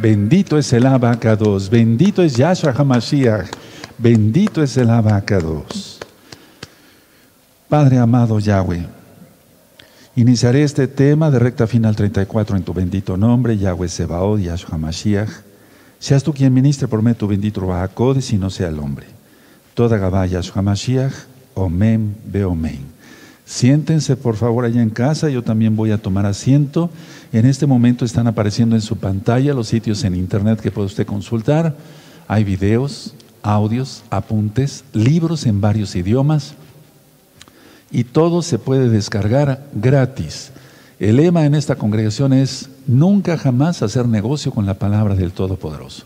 Bendito es el abacados, bendito es Yahshua HaMashiach, bendito es el abacados. Padre amado Yahweh, iniciaré este tema de recta final 34 en tu bendito nombre, Yahweh Sebaod, Yahshua HaMashiach. Seas tú quien ministre por mí tu bendito Rahakodes y no sea el hombre. Toda Gabá Yahshua HaMashiach, Omen, Beomen. Siéntense por favor allá en casa, yo también voy a tomar asiento. En este momento están apareciendo en su pantalla los sitios en internet que puede usted consultar. Hay videos, audios, apuntes, libros en varios idiomas y todo se puede descargar gratis. El lema en esta congregación es nunca jamás hacer negocio con la palabra del Todopoderoso.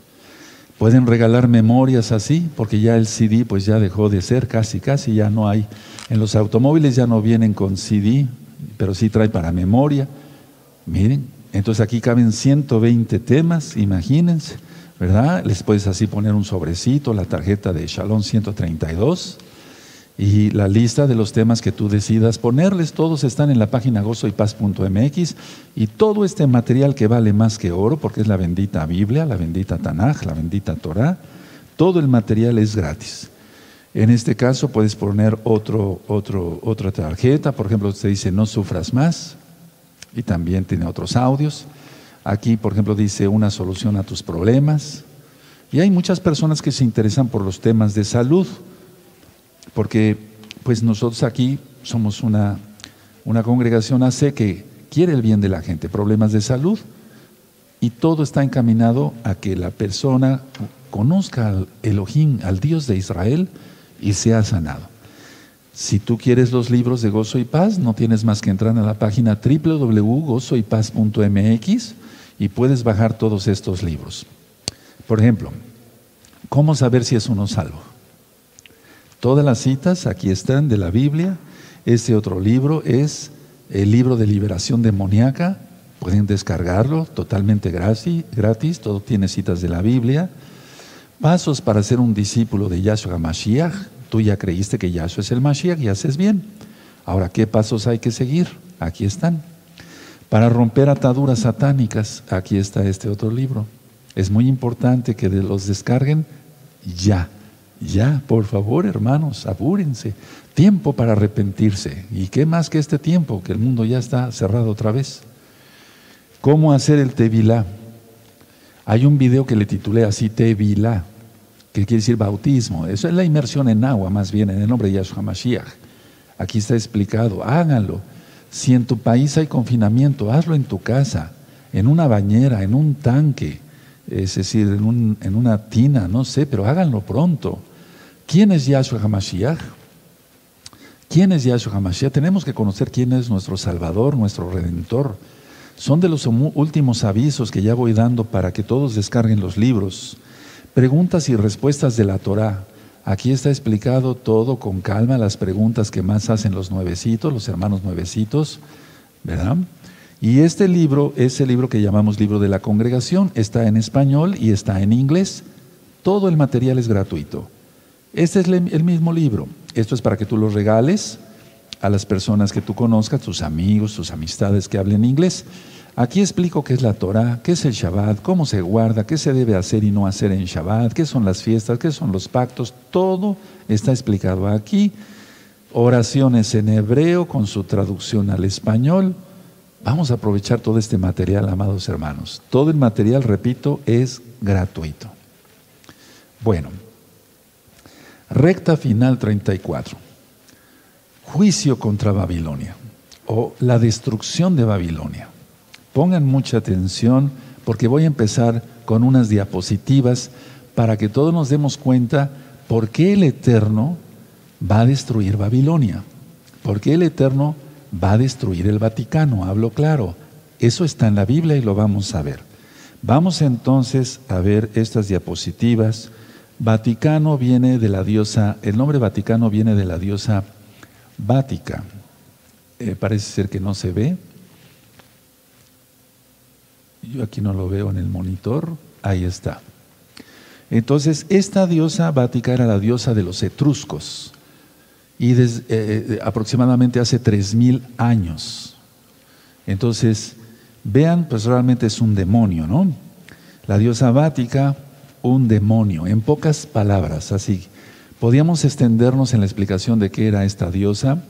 Pueden regalar memorias así, porque ya el CD pues ya dejó de ser, casi, casi ya no hay en los automóviles ya no vienen con CD, pero sí trae para memoria. Miren, entonces aquí caben 120 temas, imagínense, ¿verdad? Les puedes así poner un sobrecito, la tarjeta de Shalom 132 y la lista de los temas que tú decidas ponerles. Todos están en la página gozoypaz.mx y todo este material que vale más que oro, porque es la bendita Biblia, la bendita Tanaj, la bendita Torah, todo el material es gratis. En este caso puedes poner otro, otro, otra tarjeta, por ejemplo, usted dice no sufras más y también tiene otros audios. Aquí, por ejemplo, dice una solución a tus problemas. Y hay muchas personas que se interesan por los temas de salud, porque pues nosotros aquí somos una, una congregación AC que quiere el bien de la gente, problemas de salud, y todo está encaminado a que la persona conozca al Elohim, al Dios de Israel, y sea sanado. Si tú quieres los libros de Gozo y Paz, no tienes más que entrar a la página www.gozoypaz.mx y puedes bajar todos estos libros. Por ejemplo, ¿cómo saber si es uno salvo? Todas las citas aquí están de la Biblia. Este otro libro es el libro de liberación demoníaca. Pueden descargarlo totalmente gratis. Todo tiene citas de la Biblia. Pasos para ser un discípulo de Yahshua Mashiach. Tú ya creíste que Yahshua es el Mashiach y haces bien. Ahora, ¿qué pasos hay que seguir? Aquí están. Para romper ataduras satánicas, aquí está este otro libro. Es muy importante que los descarguen ya. Ya, por favor, hermanos, apúrense. Tiempo para arrepentirse. ¿Y qué más que este tiempo? Que el mundo ya está cerrado otra vez. ¿Cómo hacer el Tevilá? Hay un video que le titulé así Tevilá que quiere decir bautismo. Eso es la inmersión en agua, más bien, en el nombre de Yahshua Mashiach. Aquí está explicado, háganlo. Si en tu país hay confinamiento, hazlo en tu casa, en una bañera, en un tanque, es decir, en, en una tina, no sé, pero háganlo pronto. ¿Quién es Yahshua HaMashiach? ¿Quién es Yahshua HaMashiach? Tenemos que conocer quién es nuestro Salvador, nuestro Redentor. Son de los últimos avisos que ya voy dando para que todos descarguen los libros. Preguntas y respuestas de la Torah. Aquí está explicado todo con calma, las preguntas que más hacen los nuevecitos, los hermanos nuevecitos, ¿verdad? Y este libro es el libro que llamamos libro de la congregación, está en español y está en inglés. Todo el material es gratuito. Este es el mismo libro. Esto es para que tú lo regales a las personas que tú conozcas, tus amigos, tus amistades que hablen inglés. Aquí explico qué es la Torah, qué es el Shabbat, cómo se guarda, qué se debe hacer y no hacer en Shabbat, qué son las fiestas, qué son los pactos, todo está explicado aquí. Oraciones en hebreo con su traducción al español. Vamos a aprovechar todo este material, amados hermanos. Todo el material, repito, es gratuito. Bueno, recta final 34. Juicio contra Babilonia o la destrucción de Babilonia. Pongan mucha atención porque voy a empezar con unas diapositivas para que todos nos demos cuenta por qué el Eterno va a destruir Babilonia. ¿Por qué el Eterno va a destruir el Vaticano? Hablo claro. Eso está en la Biblia y lo vamos a ver. Vamos entonces a ver estas diapositivas. Vaticano viene de la diosa, el nombre Vaticano viene de la diosa Vática. Eh, parece ser que no se ve. Yo aquí no lo veo en el monitor. Ahí está. Entonces, esta diosa Vática era la diosa de los etruscos. Y eh, eh, aproximadamente hace tres mil años. Entonces, vean, pues realmente es un demonio, ¿no? La diosa Vática, un demonio, en pocas palabras, así. Podíamos extendernos en la explicación de qué era esta diosa,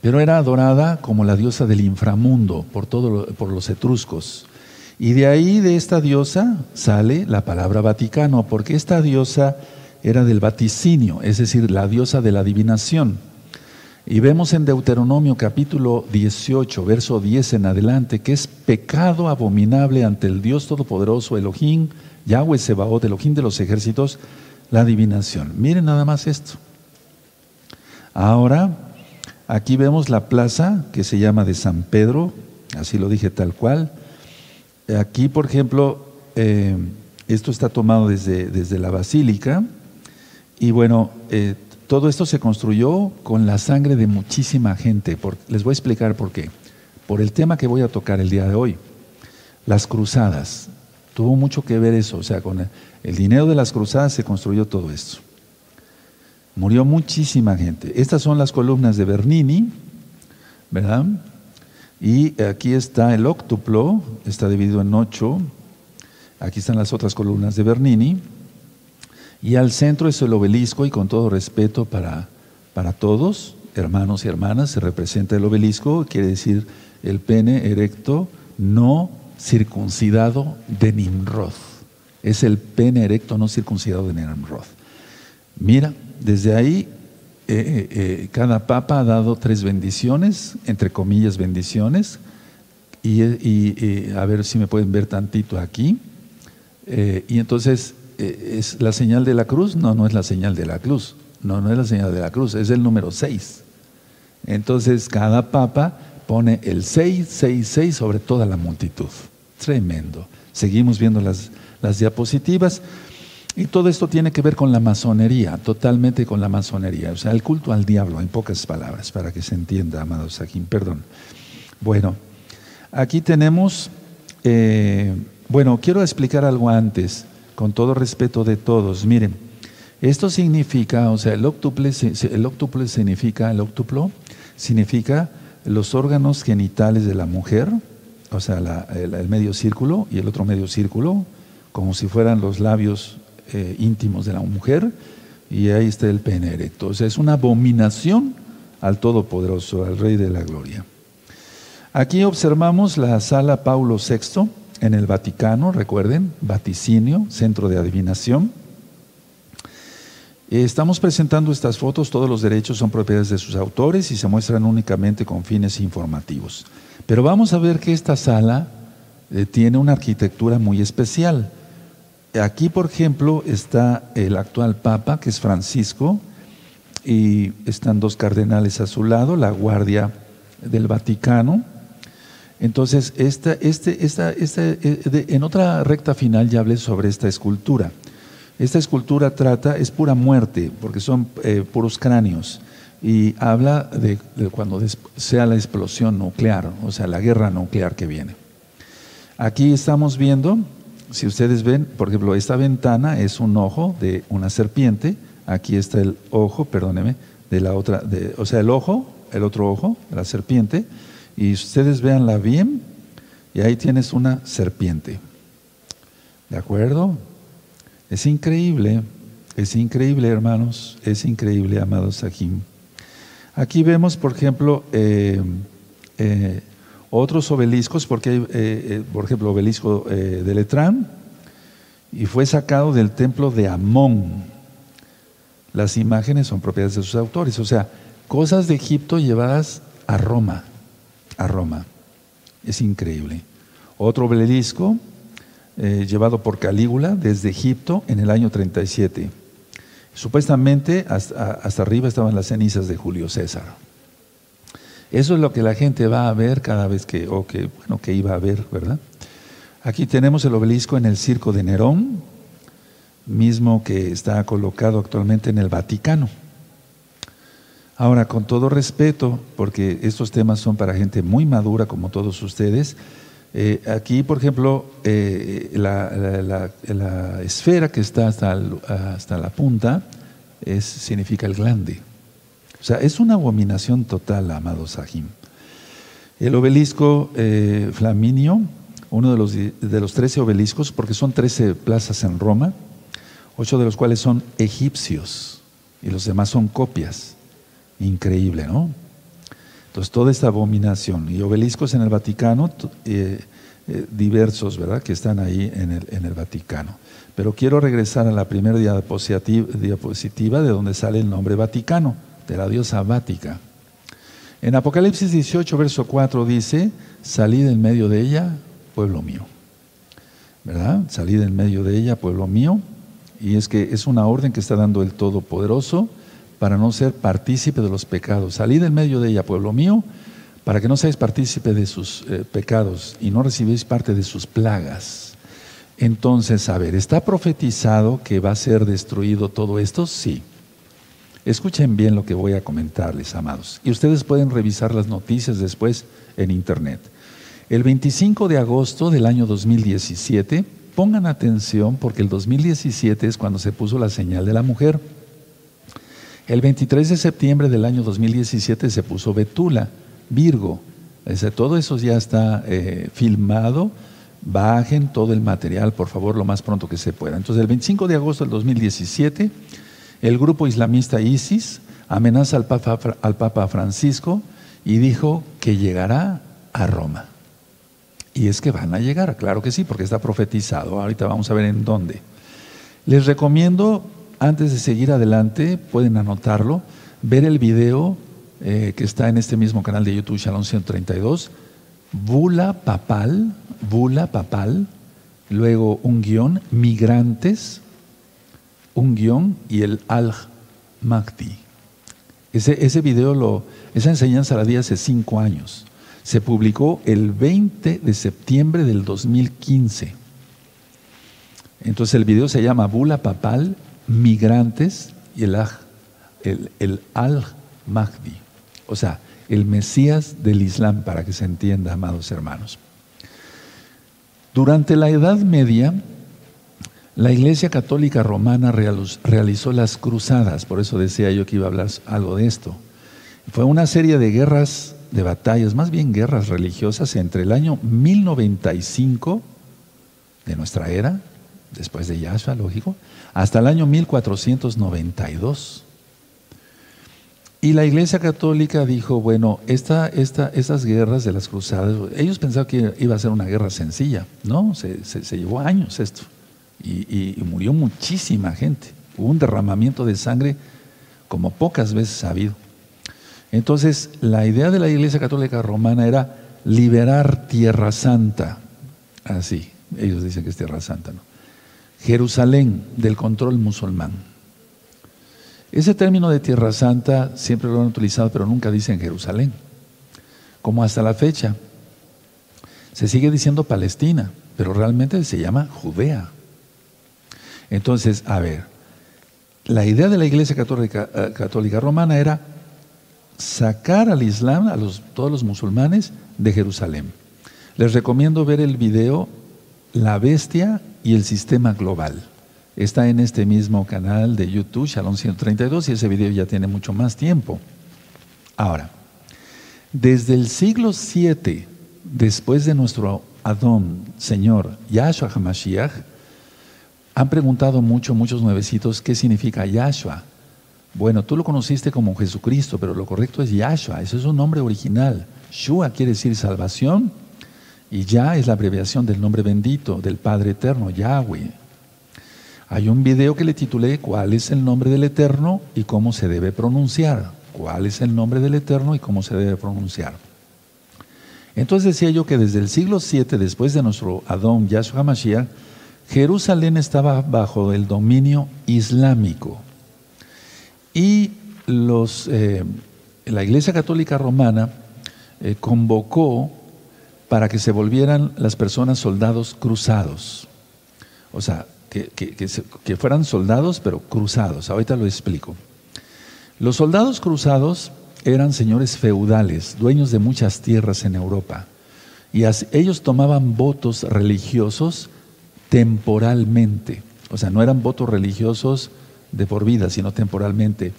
pero era adorada como la diosa del inframundo por, todo, por los etruscos. Y de ahí, de esta diosa, sale la palabra Vaticano, porque esta diosa era del vaticinio, es decir, la diosa de la adivinación. Y vemos en Deuteronomio capítulo 18, verso 10 en adelante, que es pecado abominable ante el Dios Todopoderoso, Elohim, Yahweh Sebaot, Elohim de los ejércitos, la adivinación. Miren nada más esto. Ahora, aquí vemos la plaza que se llama de San Pedro, así lo dije tal cual. Aquí, por ejemplo, eh, esto está tomado desde, desde la basílica y bueno, eh, todo esto se construyó con la sangre de muchísima gente. les voy a explicar por qué. Por el tema que voy a tocar el día de hoy. Las cruzadas. Tuvo mucho que ver eso. O sea, con el, dinero de las cruzadas se construyó todo esto. Murió muchísima gente. Estas son las columnas de Bernini, ¿verdad? Y aquí está el óctuplo, está dividido en ocho. Aquí están las otras columnas de Bernini. Y al centro es el obelisco y con todo respeto para, para todos, hermanos y hermanas, se representa el obelisco, quiere decir el pene erecto no circuncidado de Nimrod. Es el pene erecto no circuncidado de Nimrod. Mira, desde ahí eh, eh, eh, cada papa ha dado tres bendiciones, entre comillas bendiciones, y, a ver si me pueden ver tantito aquí. y entonces ¿Es la señal de la cruz? No, no es la señal de la cruz. No, no es la señal de la cruz, es el número 6. Entonces cada papa pone el 666 sobre toda la multitud. Tremendo. Seguimos viendo las, las diapositivas. Y todo esto tiene que ver con la masonería, totalmente con la masonería. O sea, el culto al diablo, en pocas palabras, para que se entienda, amados aquí. Perdón. Bueno, aquí tenemos, eh, bueno, quiero explicar algo antes con todo respeto de todos, miren, esto significa, o sea, el octuple, el octuple significa, el octuplo significa los órganos genitales de la mujer, o sea, el, medio círculo y el otro medio círculo, como si fueran los labios eh, íntimos de la mujer, y ahí está el pene erecto. O sea, es una abominación al Todopoderoso, al Rey de la Gloria. Aquí observamos la sala Paulo VI, en el Vaticano, recuerden, vaticinio, centro de adivinación. Estamos presentando estas fotos, todos los derechos son propiedades de sus autores y se muestran únicamente con fines informativos. Pero vamos a ver que esta sala eh, tiene una arquitectura muy especial. Aquí, por ejemplo, está el actual Papa, que es Francisco, y están dos cardenales a su lado, la Guardia del Vaticano, entonces, esta, este, esta, eh, en otra recta final ya hablé sobre esta escultura. Esta escultura trata, es pura muerte, porque son eh, puros cráneos, y habla de, cuando sea la explosión nuclear, o sea, la guerra nuclear que viene. Aquí estamos viendo, si ustedes ven, por ejemplo, esta ventana es un ojo de una serpiente, aquí está el ojo, perdóneme, de la otra, o sea, el ojo, el otro ojo, la serpiente, y ustedes véanla bien, y ahí tienes una serpiente. ¿De acuerdo? Es increíble, es increíble, hermanos, es increíble, amados Sahim. Aquí vemos, por ejemplo, eh, eh, otros obeliscos, porque hay, eh, por ejemplo, obelisco de Letrán, y fue sacado del templo de Amón. Las imágenes son propiedades de sus autores, o sea, cosas de Egipto llevadas a Roma a Roma. Es increíble. Otro obelisco eh, llevado por Calígula desde Egipto en el año 37. Supuestamente hasta, arriba estaban las cenizas de Julio César. Eso es lo que la gente va a ver cada vez que, o que, bueno, que iba a ver, ¿verdad? Aquí tenemos el obelisco en el circo de Nerón, mismo que está colocado actualmente en el Vaticano. Ahora, con todo respeto, porque estos temas son para gente muy madura como todos ustedes, eh, aquí, por ejemplo, eh, la, esfera que está hasta, la punta significa el glande. O sea, es una abominación total, amado Sahim. El obelisco eh, Flaminio uno de los, de los 13 obeliscos, porque son 13 plazas en Roma, ocho de los cuales son egipcios y los demás son copias. Increíble, ¿no? Entonces, toda esta abominación y obeliscos en el Vaticano, eh, eh, diversos, ¿verdad?, que están ahí en el, Vaticano. Pero quiero regresar a la primera diapositiva de donde sale el nombre Vaticano, de la diosa Vática. En Apocalipsis 18, verso 4 dice, salid en medio de ella, pueblo mío. ¿Verdad? Salid en medio de ella, pueblo mío. Y es que es una orden que está dando el Todopoderoso para no ser partícipe de los pecados. Salid en medio de ella, pueblo mío, para que no seáis partícipe de sus eh, pecados y no recibéis parte de sus plagas. Entonces, a ver, ¿está profetizado que va a ser destruido todo esto? Sí. Escuchen bien lo que voy a comentarles, amados. Y ustedes pueden revisar las noticias después en internet. El 25 de agosto del año 2017, pongan atención porque el 2017 es cuando se puso la señal de la mujer. El 23 de septiembre del año 2017 se puso Betula, Virgo. todo eso ya está eh, filmado. Bajen todo el material, por favor, lo más pronto que se pueda. Entonces, el 25 de agosto del 2017, el grupo islamista ISIS amenaza al Papa, al Papa Francisco y dijo que llegará a Roma. Y es que van a llegar, claro que sí, porque está profetizado. Ahorita vamos a ver en dónde. Les recomiendo antes de seguir adelante, pueden anotarlo, ver el video eh, que está en este mismo canal de YouTube, Shalom 132, Bula Papal, Bula Papal, luego un guion, Migrantes, un guion y el Al-Mahdi. Ese, ese video, lo, esa enseñanza la di hace cinco años. Se publicó el 20 de septiembre del 2015. Entonces el video se llama Bula Papal, migrantes y el, el, Al-Mahdi, o sea, el Mesías del Islam, para que se entienda, amados hermanos. Durante la Edad Media, la Iglesia Católica Romana realizó las cruzadas, por eso decía yo que iba a hablar algo de esto. Fue una serie de guerras, de batallas, más bien guerras religiosas entre el año 1095 de nuestra era, después de Yahshua, lógico, hasta el año 1492. Y la Iglesia Católica dijo, bueno, esta, esta, estas guerras de las cruzadas, ellos pensaban que iba a ser una guerra sencilla, ¿no? Se, llevó años esto y, y, murió muchísima gente. Hubo un derramamiento de sangre como pocas veces ha habido. Entonces, la idea de la Iglesia Católica Romana era liberar Tierra Santa. Así, ellos dicen que es Tierra Santa, ¿no? Jerusalén del control musulmán. Ese término de Tierra Santa siempre lo han utilizado, pero nunca dicen Jerusalén. Como hasta la fecha. Se sigue diciendo Palestina, pero realmente se llama Judea. Entonces, a ver, la idea de la Iglesia Católica, eh, Romana era sacar al Islam, a todos los musulmanes, de Jerusalén. Les recomiendo ver el video La Bestia y el sistema global. Está en este mismo canal de YouTube, Shalom 132, y ese video ya tiene mucho más tiempo. Ahora, desde el siglo 7, después de nuestro Adón, Señor Yahshua HaMashiach, han preguntado mucho, muchos nuevecitos, ¿qué significa Yahshua? Bueno, tú lo conociste como Jesucristo, pero lo correcto es Yahshua, ese es un nombre original. Shua quiere decir salvación y ya es la abreviación del nombre bendito del Padre Eterno, Yahweh. Hay un video que le titulé ¿Cuál es el nombre del Eterno y cómo se debe pronunciar? ¿Cuál es el nombre del Eterno y cómo se debe pronunciar? Entonces decía yo que desde el siglo VII, después de nuestro Adón Yahshua Mashiach, Jerusalén estaba bajo el dominio islámico. Y los, eh, la Iglesia Católica Romana eh, convocó para que se volvieran las personas soldados cruzados. O sea, que, que, fueran soldados pero cruzados. Ahorita lo explico. Los soldados cruzados eran señores feudales, dueños de muchas tierras en Europa. Y ellos tomaban votos religiosos temporalmente. O sea, no eran votos religiosos de por vida, sino temporalmente.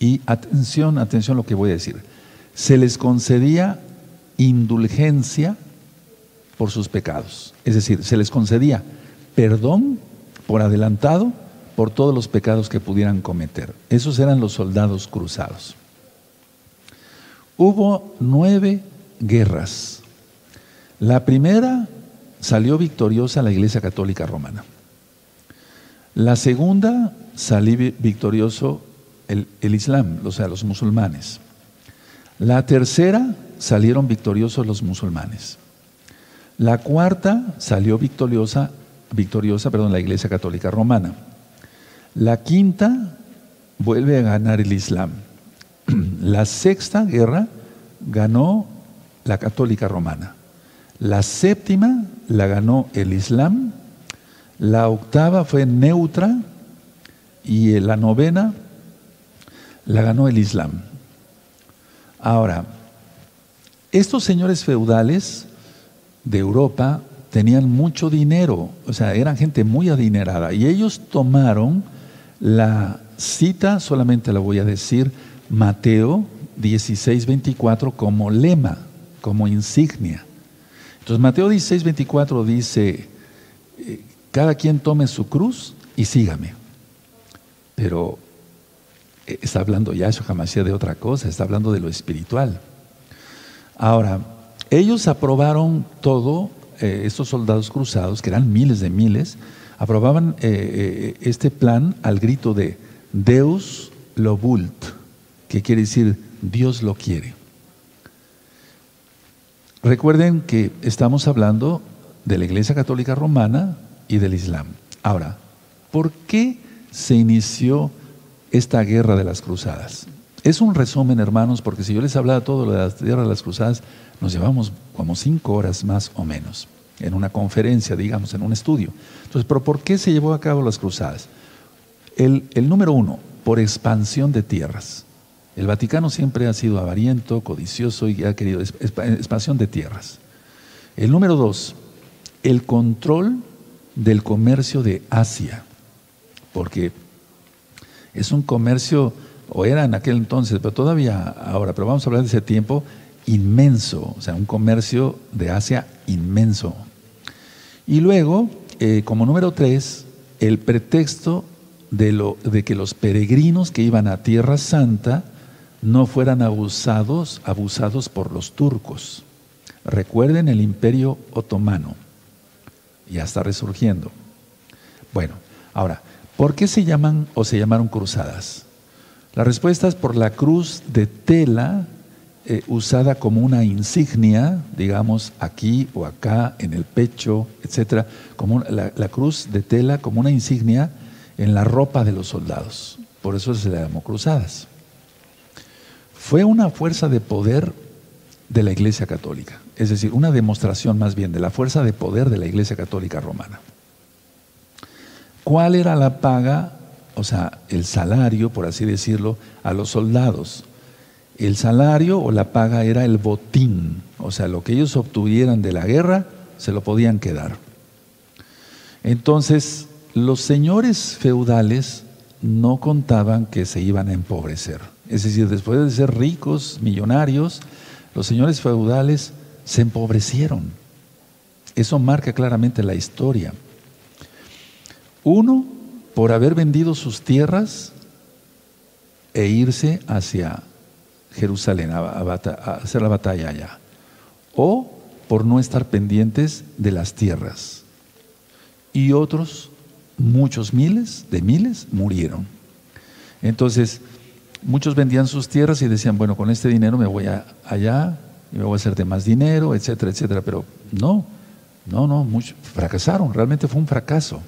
Y atención, atención a lo que voy a decir. Se les concedía indulgencia por sus pecados. Es decir, se les concedía perdón por adelantado por todos los pecados que pudieran cometer. Esos eran los soldados cruzados. Hubo nueve guerras. La primera salió victoriosa la Iglesia Católica Romana. La segunda salió victorioso el, el Islam, o sea, los musulmanes. La tercera salieron victoriosos los musulmanes. La cuarta salió victoriosa, victoriosa perdón, la Iglesia Católica Romana. La quinta vuelve a ganar el Islam. La sexta guerra ganó la Católica Romana. La séptima la ganó el Islam. La octava fue neutra y la novena la ganó el Islam. Ahora, estos señores feudales de Europa tenían mucho dinero, o sea, eran gente muy adinerada y ellos tomaron la cita, solamente la voy a decir, Mateo 16, 24 como lema, como insignia. Entonces Mateo 16, 24 dice, eh, cada quien tome su cruz y sígame. Pero eh, está hablando Yahshua Hamashiach de otra cosa, está hablando de lo espiritual. Ahora, ellos aprobaron todo, eh, estos soldados cruzados, que eran miles de miles, aprobaban eh, eh, este plan al grito de Deus lo vult, que quiere decir Dios lo quiere. Recuerden que estamos hablando de la Iglesia Católica Romana y del Islam. Ahora, ¿por qué se inició esta guerra de las cruzadas? Es un resumen, hermanos, porque si yo les hablaba todo de la guerra de las cruzadas, nos llevamos como cinco horas más o menos en una conferencia, digamos, en un estudio. Entonces, ¿pero por qué se llevó a cabo las cruzadas? El, número uno, por expansión de tierras. El Vaticano siempre ha sido avariento, codicioso y ha querido expansión de tierras. El número dos, el control del comercio de Asia, porque es un comercio, o era en aquel entonces, pero todavía ahora, pero vamos a hablar de ese tiempo, inmenso, o sea, un comercio de Asia inmenso. Y luego, eh, como número tres, el pretexto de, lo, de que los peregrinos que iban a Tierra Santa no fueran abusados, abusados por los turcos. Recuerden el imperio otomano, ya está resurgiendo. Bueno, ahora, ¿por qué se llaman o se llamaron cruzadas? La respuesta es por la cruz de tela eh, usada como una insignia, digamos, aquí o acá, en el pecho, etcétera, como la, cruz de tela como una insignia en la ropa de los soldados. Por eso se le llamó cruzadas. Fue una fuerza de poder de la Iglesia Católica, es decir, una demostración más bien de la fuerza de poder de la Iglesia Católica Romana. ¿Cuál era la paga, o sea, el salario, por así decirlo, a los soldados? el salario o la paga era el botín, o sea, lo que ellos obtuvieran de la guerra se lo podían quedar. Entonces, los señores feudales no contaban que se iban a empobrecer. Es decir, después de ser ricos, millonarios, los señores feudales se empobrecieron. Eso marca claramente la historia. Uno, por haber vendido sus tierras e irse hacia Jerusalén, a, hacer la batalla allá. O por no estar pendientes de las tierras. Y otros, muchos miles de miles, murieron. Entonces, muchos vendían sus tierras y decían, bueno, con este dinero me voy allá y me voy a hacer de más dinero, etcétera, etcétera. Pero no, no, no, muchos fracasaron, realmente fue un fracaso.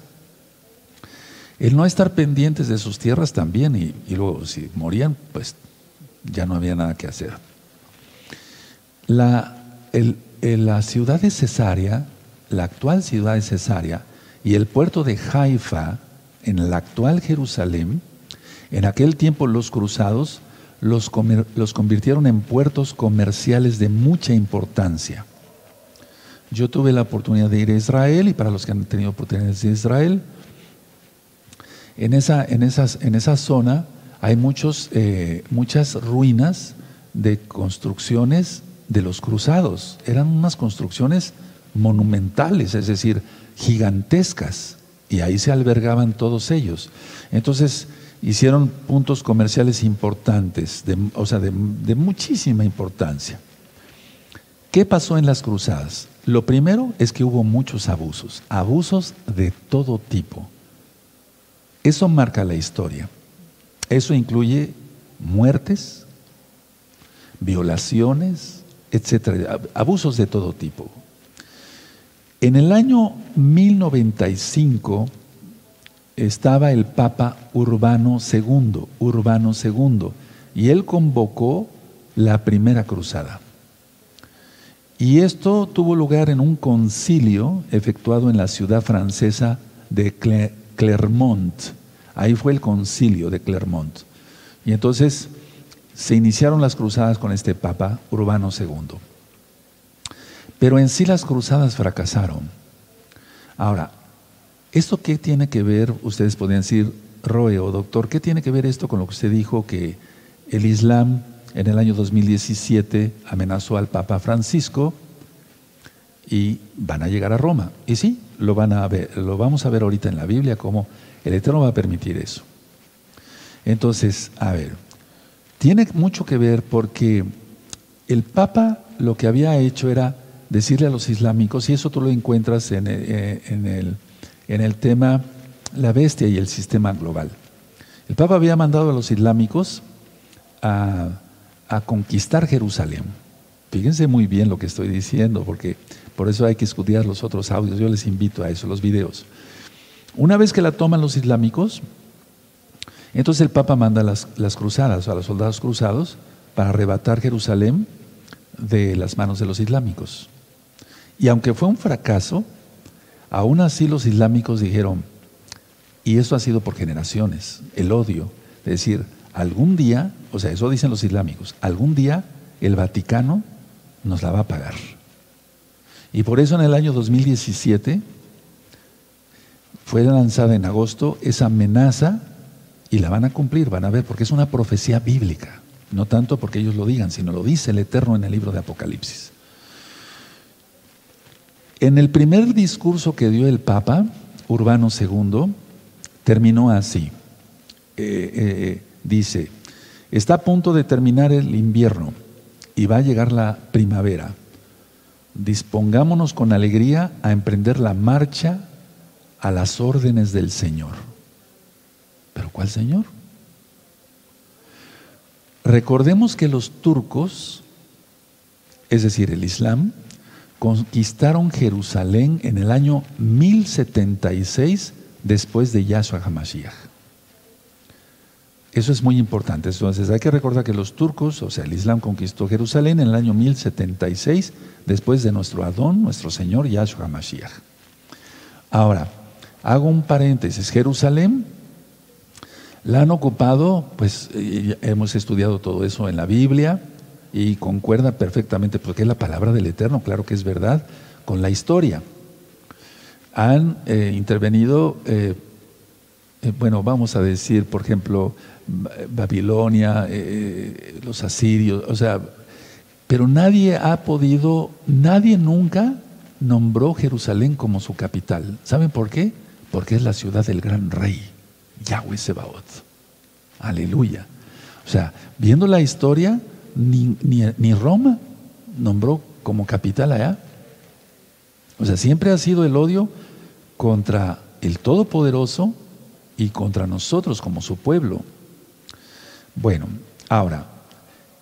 El no estar pendientes de sus tierras también, y, luego si morían, pues ya no había nada que hacer. La, la ciudad de Cesarea, la actual ciudad de Cesarea, y el puerto de Haifa, en la actual Jerusalén, en aquel tiempo los cruzados los, los convirtieron en puertos comerciales de mucha importancia. Yo tuve la oportunidad de ir a Israel y para los que han tenido oportunidades de Israel, en esa, en, esas, en esa zona hay muchos, eh, muchas ruinas de construcciones de los cruzados. Eran unas construcciones monumentales, es decir, gigantescas, y ahí se albergaban todos ellos. Entonces, hicieron puntos comerciales importantes, o sea, de, de muchísima importancia. ¿Qué pasó en las cruzadas? Lo primero es que hubo muchos abusos, abusos de todo tipo. Eso marca la historia. Eso incluye muertes, violaciones, etcétera, abusos de todo tipo. En el año 1095 estaba el Papa Urbano II, Urbano II, y él convocó la primera cruzada. Y esto tuvo lugar en un concilio efectuado en la ciudad francesa de Clermont. Ahí fue el concilio de Clermont. Y entonces se iniciaron las cruzadas con este Papa Urbano II. Pero en sí las cruzadas fracasaron. Ahora, ¿esto qué tiene que ver? Ustedes podrían decir, Roe o doctor, ¿qué tiene que ver esto con lo que usted dijo que el Islam en el año 2017 amenazó al Papa Francisco y van a llegar a Roma? Y sí, lo van a ver, lo vamos a ver ahorita en la Biblia cómo el Eterno va a permitir eso. Entonces, a ver, tiene mucho que ver porque el Papa lo que había hecho era decirle a los islámicos, y eso tú lo encuentras en eh, el, en el, tema la bestia y el sistema global. El Papa había mandado a los islámicos a, a conquistar Jerusalén. Fíjense muy bien lo que estoy diciendo, porque por eso hay que estudiar los otros audios. Yo les invito a eso, los videos. Una vez que la toman los islámicos, entonces el Papa manda las, las cruzadas, a los soldados cruzados, para arrebatar Jerusalén de las manos de los islámicos. Y aunque fue un fracaso, aún así los islámicos dijeron, y eso ha sido por generaciones, el odio, es decir, algún día, o sea, eso dicen los islámicos, algún día el Vaticano nos la va a pagar. Y por eso en el año 2017 fue lanzada en agosto esa amenaza y la van a cumplir, van a ver, porque es una profecía bíblica. No tanto porque ellos lo digan, sino lo dice el Eterno en el libro de Apocalipsis. En el primer discurso que dio el Papa, Urbano II, terminó así. Eh, eh, dice, está a punto de terminar el invierno y va a llegar la primavera. Dispongámonos con alegría a emprender la marcha a las órdenes del Señor. ¿Pero cuál Señor? Recordemos que los turcos, es decir, el Islam, conquistaron Jerusalén en el año 1076 después de Yahshua HaMashiach. Eso es muy importante. Entonces hay que recordar que los turcos, o sea, el Islam conquistó Jerusalén en el año 1076 después de nuestro Adón, nuestro Señor Yahshua HaMashiach. Ahora, hago un paréntesis. Jerusalén la han ocupado, pues hemos estudiado todo eso en la Biblia y concuerda perfectamente, porque es la palabra del Eterno, claro que es verdad, con la historia. Han eh, intervenido, eh, eh, bueno, vamos a decir, por ejemplo, Babilonia, los asirios, o sea, pero nadie ha podido, nadie nunca nombró Jerusalén como su capital. ¿Saben por qué? Porque es la ciudad del gran rey. Yahweh Sebaot. Aleluya. O sea, viendo la historia, ni, ni, Roma nombró como capital allá. O sea, siempre ha sido el odio contra el Todopoderoso y contra nosotros como su pueblo. Bueno, ahora,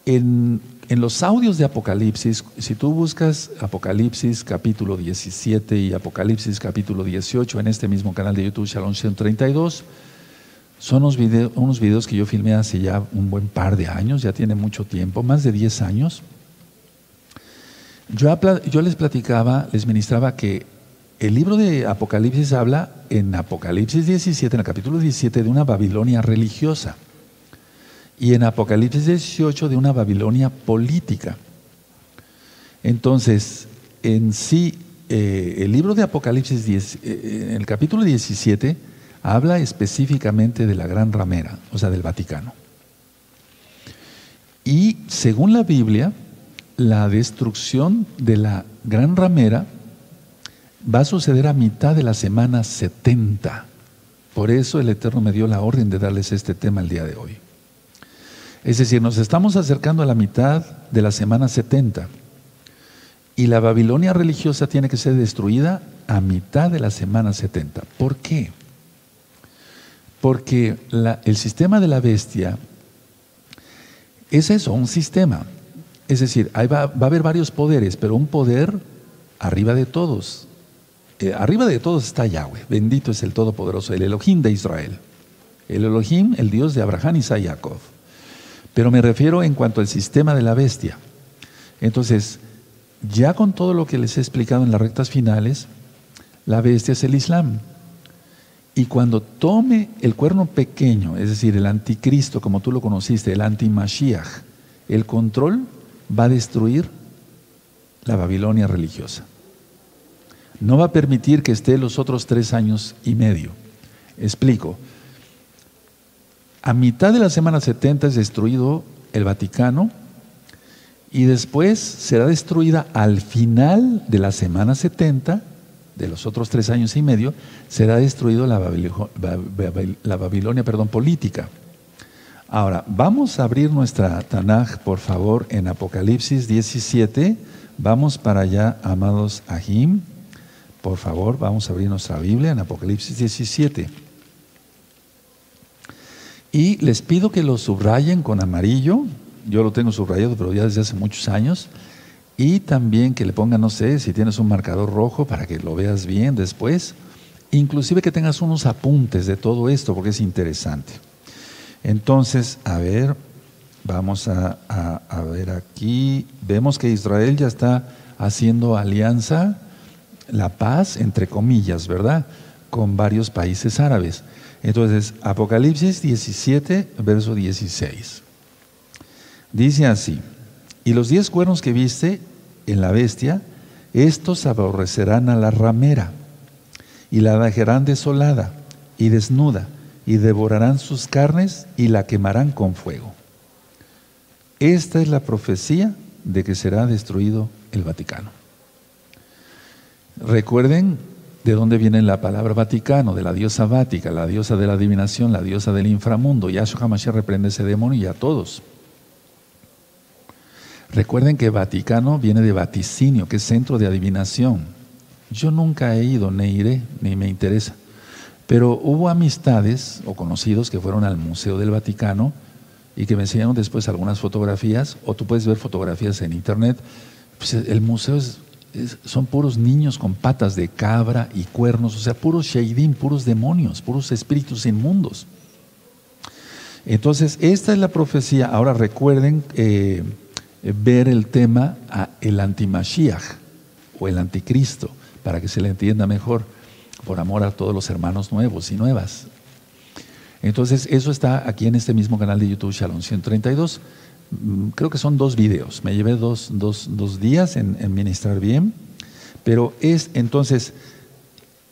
en, en, los audios de Apocalipsis, si tú buscas Apocalipsis capítulo 17 y Apocalipsis capítulo 18 en este mismo canal de YouTube, Shalom 132, son unos videos, unos videos que yo filmé hace ya un buen par de años, ya tiene mucho tiempo, más de 10 años. Yo, yo les platicaba, les ministraba que el libro de Apocalipsis habla en Apocalipsis 17, en el capítulo 17, de una Babilonia religiosa y en Apocalipsis 18 de una Babilonia política. Entonces, en sí, eh, el libro de Apocalipsis 10, eh, en el capítulo 17 habla específicamente de la gran ramera, o sea, del Vaticano. Y según la Biblia, la destrucción de la gran ramera va a suceder a mitad de la semana 70. Por eso el Eterno me dio la orden de darles este tema el día de hoy. Es decir, nos estamos acercando a la mitad de la semana 70 y la Babilonia religiosa tiene que ser destruida a mitad de la semana 70. ¿Por qué? Porque el sistema de la bestia es eso, un sistema. Es decir, ahí va, a haber varios poderes, pero un poder arriba de todos. Eh, arriba de todos está Yahweh, bendito es el Todopoderoso, el Elohim de Israel. El Elohim, el Dios de Abraham, y Jacob. Pero me refiero en cuanto al sistema de la bestia. Entonces, ya con todo lo que les he explicado en las rectas finales, la bestia es el Islam. Y cuando tome el cuerno pequeño, es decir, el anticristo, como tú lo conociste, el antimashiach, el control va a destruir la Babilonia religiosa. No va a permitir que esté los otros tres años y medio. Explico. A mitad de la semana 70 es destruido el Vaticano y después será destruida al final de la semana 70, de los otros tres años y medio, será destruido la, Babilonia, perdón, política. Ahora, vamos a abrir nuestra Tanaj, por favor, en Apocalipsis 17. Vamos para allá, amados Ahim. Por favor, vamos a abrir nuestra Biblia en Apocalipsis 17. Y les pido que lo subrayen con amarillo. Yo lo tengo subrayado, pero ya desde hace muchos años. Y también que le pongan, no sé, si tienes un marcador rojo para que lo veas bien después. Inclusive que tengas unos apuntes de todo esto, porque es interesante. Entonces, a ver, vamos a, a ver aquí. Vemos que Israel ya está haciendo alianza, la paz, entre comillas, ¿verdad? Con varios países árabes. Entonces, Apocalipsis 17, verso 16. Dice así, y los diez cuernos que viste en la bestia, estos aborrecerán a la ramera y la dejarán desolada y desnuda y devorarán sus carnes y la quemarán con fuego. Esta es la profecía de que será destruido el Vaticano. Recuerden de dónde viene la palabra Vaticano, de la diosa Vática, la diosa de la adivinación, la diosa del inframundo. Yahshua HaMashiach reprende ese demonio y a todos. Recuerden que Vaticano viene de vaticinio, que es centro de adivinación. Yo nunca he ido, ni iré, ni me interesa. Pero hubo amistades o conocidos que fueron al Museo del Vaticano y que me enseñaron después algunas fotografías, o tú puedes ver fotografías en internet. Pues el museo son puros niños con patas de cabra y cuernos, o sea, puros sheidim, puros demonios, puros espíritus inmundos. Entonces, esta es la profecía. Ahora recuerden eh, ver el tema a el antimashiach o el anticristo, para que se le entienda mejor, por amor a todos los hermanos nuevos y nuevas. Entonces, eso está aquí en este mismo canal de YouTube, Shalom 132. Mm, creo que son dos videos. Me llevé dos, días en, ministrar bien, pero es entonces,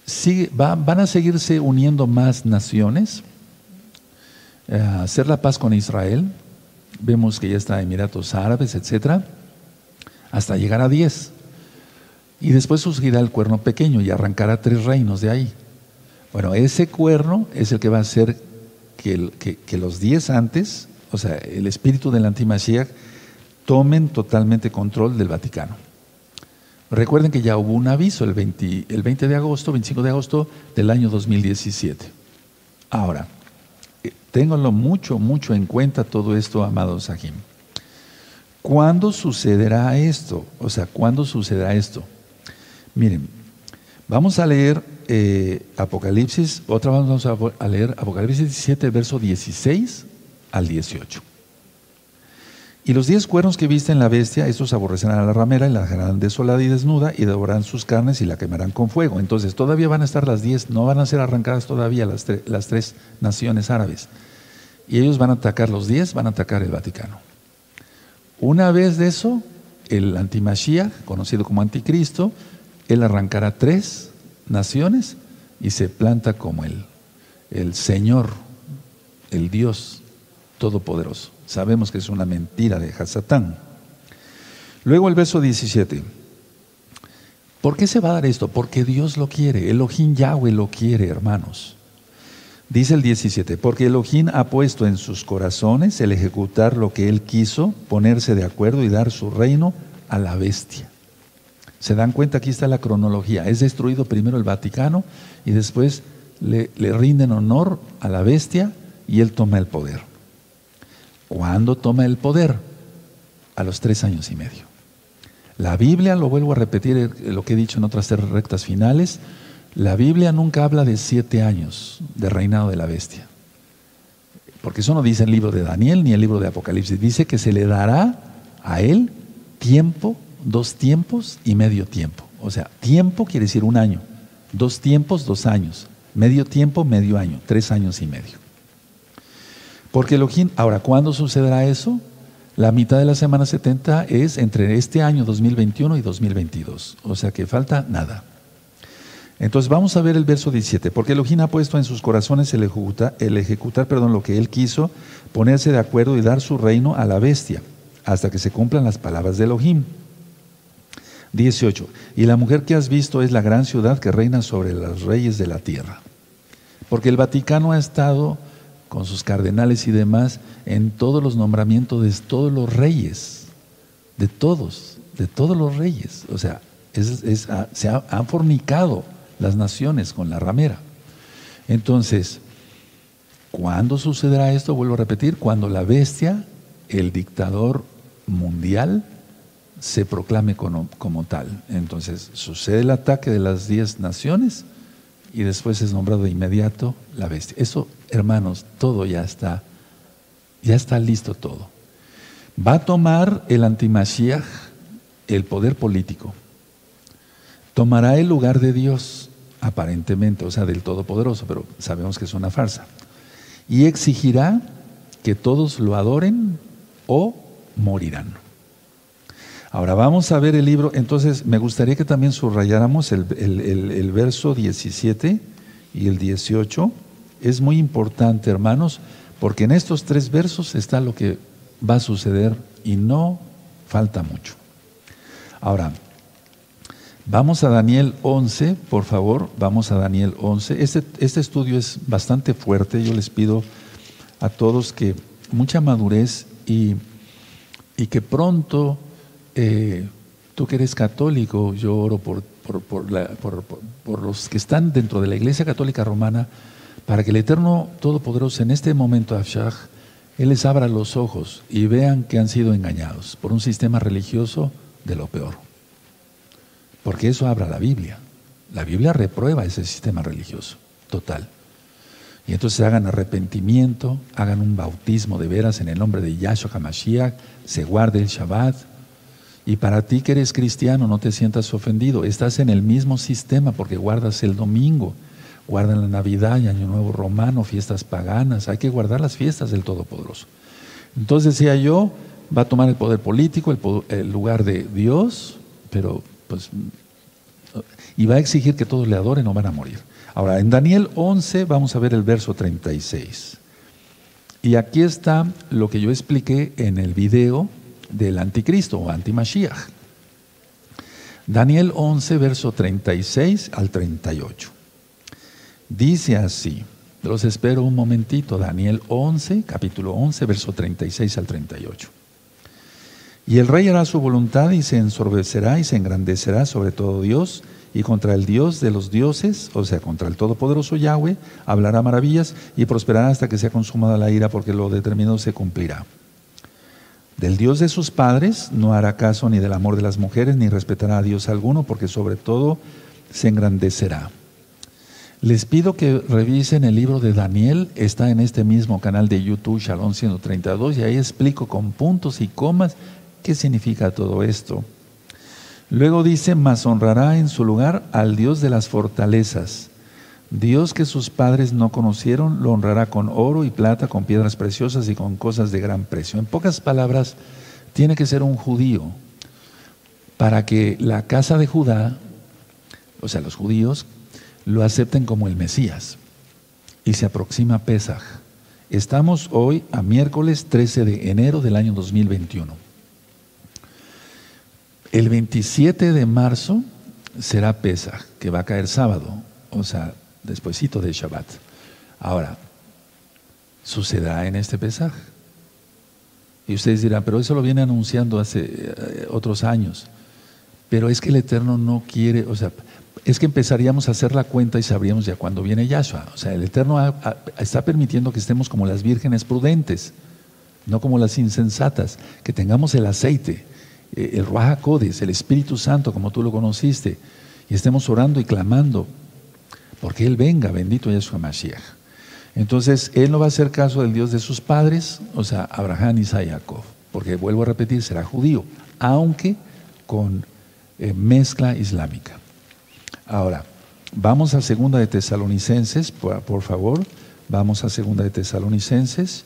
sigue, van a seguirse uniendo más naciones, eh, hacer la paz con Israel, vemos que ya está Emiratos Árabes, etcétera, hasta llegar a diez. Y después surgirá el cuerno pequeño y arrancará tres reinos de ahí. Bueno, ese cuerno es el que va a hacer que, que, los diez antes, o sea, el espíritu del antimashiach, tomen totalmente control del Vaticano. Recuerden que ya hubo un aviso el 20, el 20 de agosto, 25 de agosto del año 2017. Ahora, Ténganlo mucho, mucho en cuenta todo esto, amados Sahim. ¿Cuándo sucederá esto? O sea, ¿cuándo sucederá esto? Miren, vamos a leer eh, Apocalipsis, otra vez vamos a leer Apocalipsis 17, verso 16 al 18. Y los diez cuernos que viste en la bestia, estos aborrecerán a la ramera y la dejarán desolada y desnuda y devorarán sus carnes y la quemarán con fuego. Entonces todavía van a estar las diez, no van a ser arrancadas todavía las, las tres naciones árabes. Y ellos van a atacar los diez, van a atacar el Vaticano. Una vez de eso, el antimashiach, conocido como anticristo, él arrancará tres naciones y se planta como el, el Señor, el Dios Todopoderoso. Sabemos que es una mentira de Hasatán. Luego el verso 17. ¿Por qué se va a dar esto? Porque Dios lo quiere, Elohim Yahweh lo quiere, hermanos. Dice el 17, porque Elohim ha puesto en sus corazones el ejecutar lo que él quiso, ponerse de acuerdo y dar su reino a la bestia. Se dan cuenta, aquí está la cronología. Es destruido primero el Vaticano y después le, le rinden honor a la bestia y él toma el poder. ¿Cuándo toma el poder? A los tres años y medio. La Biblia, lo vuelvo a repetir eh, lo que he dicho en otras tres rectas finales, la Biblia nunca habla de siete años de reinado de la bestia. Porque eso no dice el libro de Daniel ni el libro de Apocalipsis. Dice que se le dará a él tiempo, dos tiempos y medio tiempo. O sea, tiempo quiere decir un año. Dos tiempos, dos años. Medio tiempo, medio año. Tres años y medio. Porque Elohim, ahora, ¿cuándo sucederá eso? La mitad de la semana 70 es entre este año 2021 y 2022. O sea que falta nada. Entonces vamos a ver el verso 17, porque Elohim ha puesto en sus corazones el, el ejecutar perdón, lo que él quiso, ponerse de acuerdo y dar su reino a la bestia, hasta que se cumplan las palabras de Elohim. 18. Y la mujer que has visto es la gran ciudad que reina sobre los reyes de la tierra. Porque el Vaticano ha estado con sus cardenales y demás en todos los nombramientos de todos los reyes, de todos, de todos los reyes. O sea, se han fornicado las naciones con la ramera. Entonces, ¿cuándo sucederá esto? Vuelvo a repetir, cuando la bestia, el dictador mundial, se proclame como, como tal. Entonces, sucede el ataque de las diez naciones y después es nombrado de inmediato la bestia. Eso, hermanos, todo ya está, ya está listo todo. Va a tomar el antimashiach el poder político. Tomará el lugar de Dios aparentemente, o sea, del Todopoderoso, pero sabemos que es una farsa. Y exigirá que todos lo adoren o morirán. Ahora vamos a ver el libro, entonces me gustaría que también subrayáramos el, el verso 17 y el 18. Es muy importante, hermanos, porque en estos tres versos está lo que va a suceder y no falta mucho. Ahora, Vamos a Daniel 11, por favor, vamos a Daniel 11. Este, este, estudio es bastante fuerte, yo les pido a todos que mucha madurez y, y que pronto, eh, tú que eres católico, yo oro por, por, por, los que están dentro de la Iglesia Católica Romana, para que el Eterno Todopoderoso en este momento, Afshah, Él les abra los ojos y vean que han sido engañados por un sistema religioso de lo peor. Porque eso habla la Biblia. La Biblia reprueba ese sistema religioso, total. Y entonces hagan arrepentimiento, hagan un bautismo de veras en el nombre de Yahshua HaMashiach, se guarde el Shabbat. Y para ti que eres cristiano, no te sientas ofendido. Estás en el mismo sistema porque guardas el domingo, guardan la Navidad y Año Nuevo Romano, fiestas paganas. Hay que guardar las fiestas del Todopoderoso. Entonces decía yo, va a tomar el poder político, el, lugar de Dios, pero pues, y va a exigir que todos le adoren o van a morir. Ahora, en Daniel 11 vamos a ver el verso 36. Y aquí está lo que yo expliqué en el video del anticristo o antimashiach. Daniel 11, verso 36 al 38. Dice así, los espero un momentito, Daniel 11, capítulo 11, verso 36 al 38. Y el rey hará su voluntad y se ensorbecerá y se engrandecerá sobre todo Dios y contra el Dios de los dioses, o sea, contra el Todopoderoso Yahweh, hablará maravillas y prosperará hasta que sea consumada la ira porque lo determinado se cumplirá. Del Dios de sus padres no hará caso ni del amor de las mujeres ni respetará a Dios alguno porque sobre todo se engrandecerá. Les pido que revisen el libro de Daniel, está en este mismo canal de YouTube, Shalom 132, y ahí explico con puntos y comas ¿Qué significa todo esto? Luego dice, mas honrará en su lugar al Dios de las fortalezas. Dios que sus padres no conocieron, lo honrará con oro y plata, con piedras preciosas y con cosas de gran precio. En pocas palabras, tiene que ser un judío para que la casa de Judá, o sea, los judíos, lo acepten como el Mesías. Y se aproxima Pesaj. Estamos hoy a miércoles 13 de enero del año 2021. El 27 de marzo será Pesach, que va a caer sábado, o sea, despuesito de Shabbat. Ahora, sucederá en este Pesaj. Y ustedes dirán, pero eso lo viene anunciando hace eh, otros años. Pero es que el Eterno no quiere, o sea, es que empezaríamos a hacer la cuenta y sabríamos ya cuándo viene Yahshua. O sea, el Eterno está permitiendo que estemos como las vírgenes prudentes, no como las insensatas, que tengamos el aceite, eh, el Ruach el Espíritu Santo, como tú lo conociste, y estemos orando y clamando porque Él venga, bendito Yahshua Mashiach. Entonces, Él no va a hacer caso del Dios de sus padres, o sea, Abraham, Isaac porque vuelvo a repetir, será judío, aunque con eh, mezcla islámica. Ahora, vamos a segunda de Tesalonicenses, por, favor, vamos a segunda de Tesalonicenses,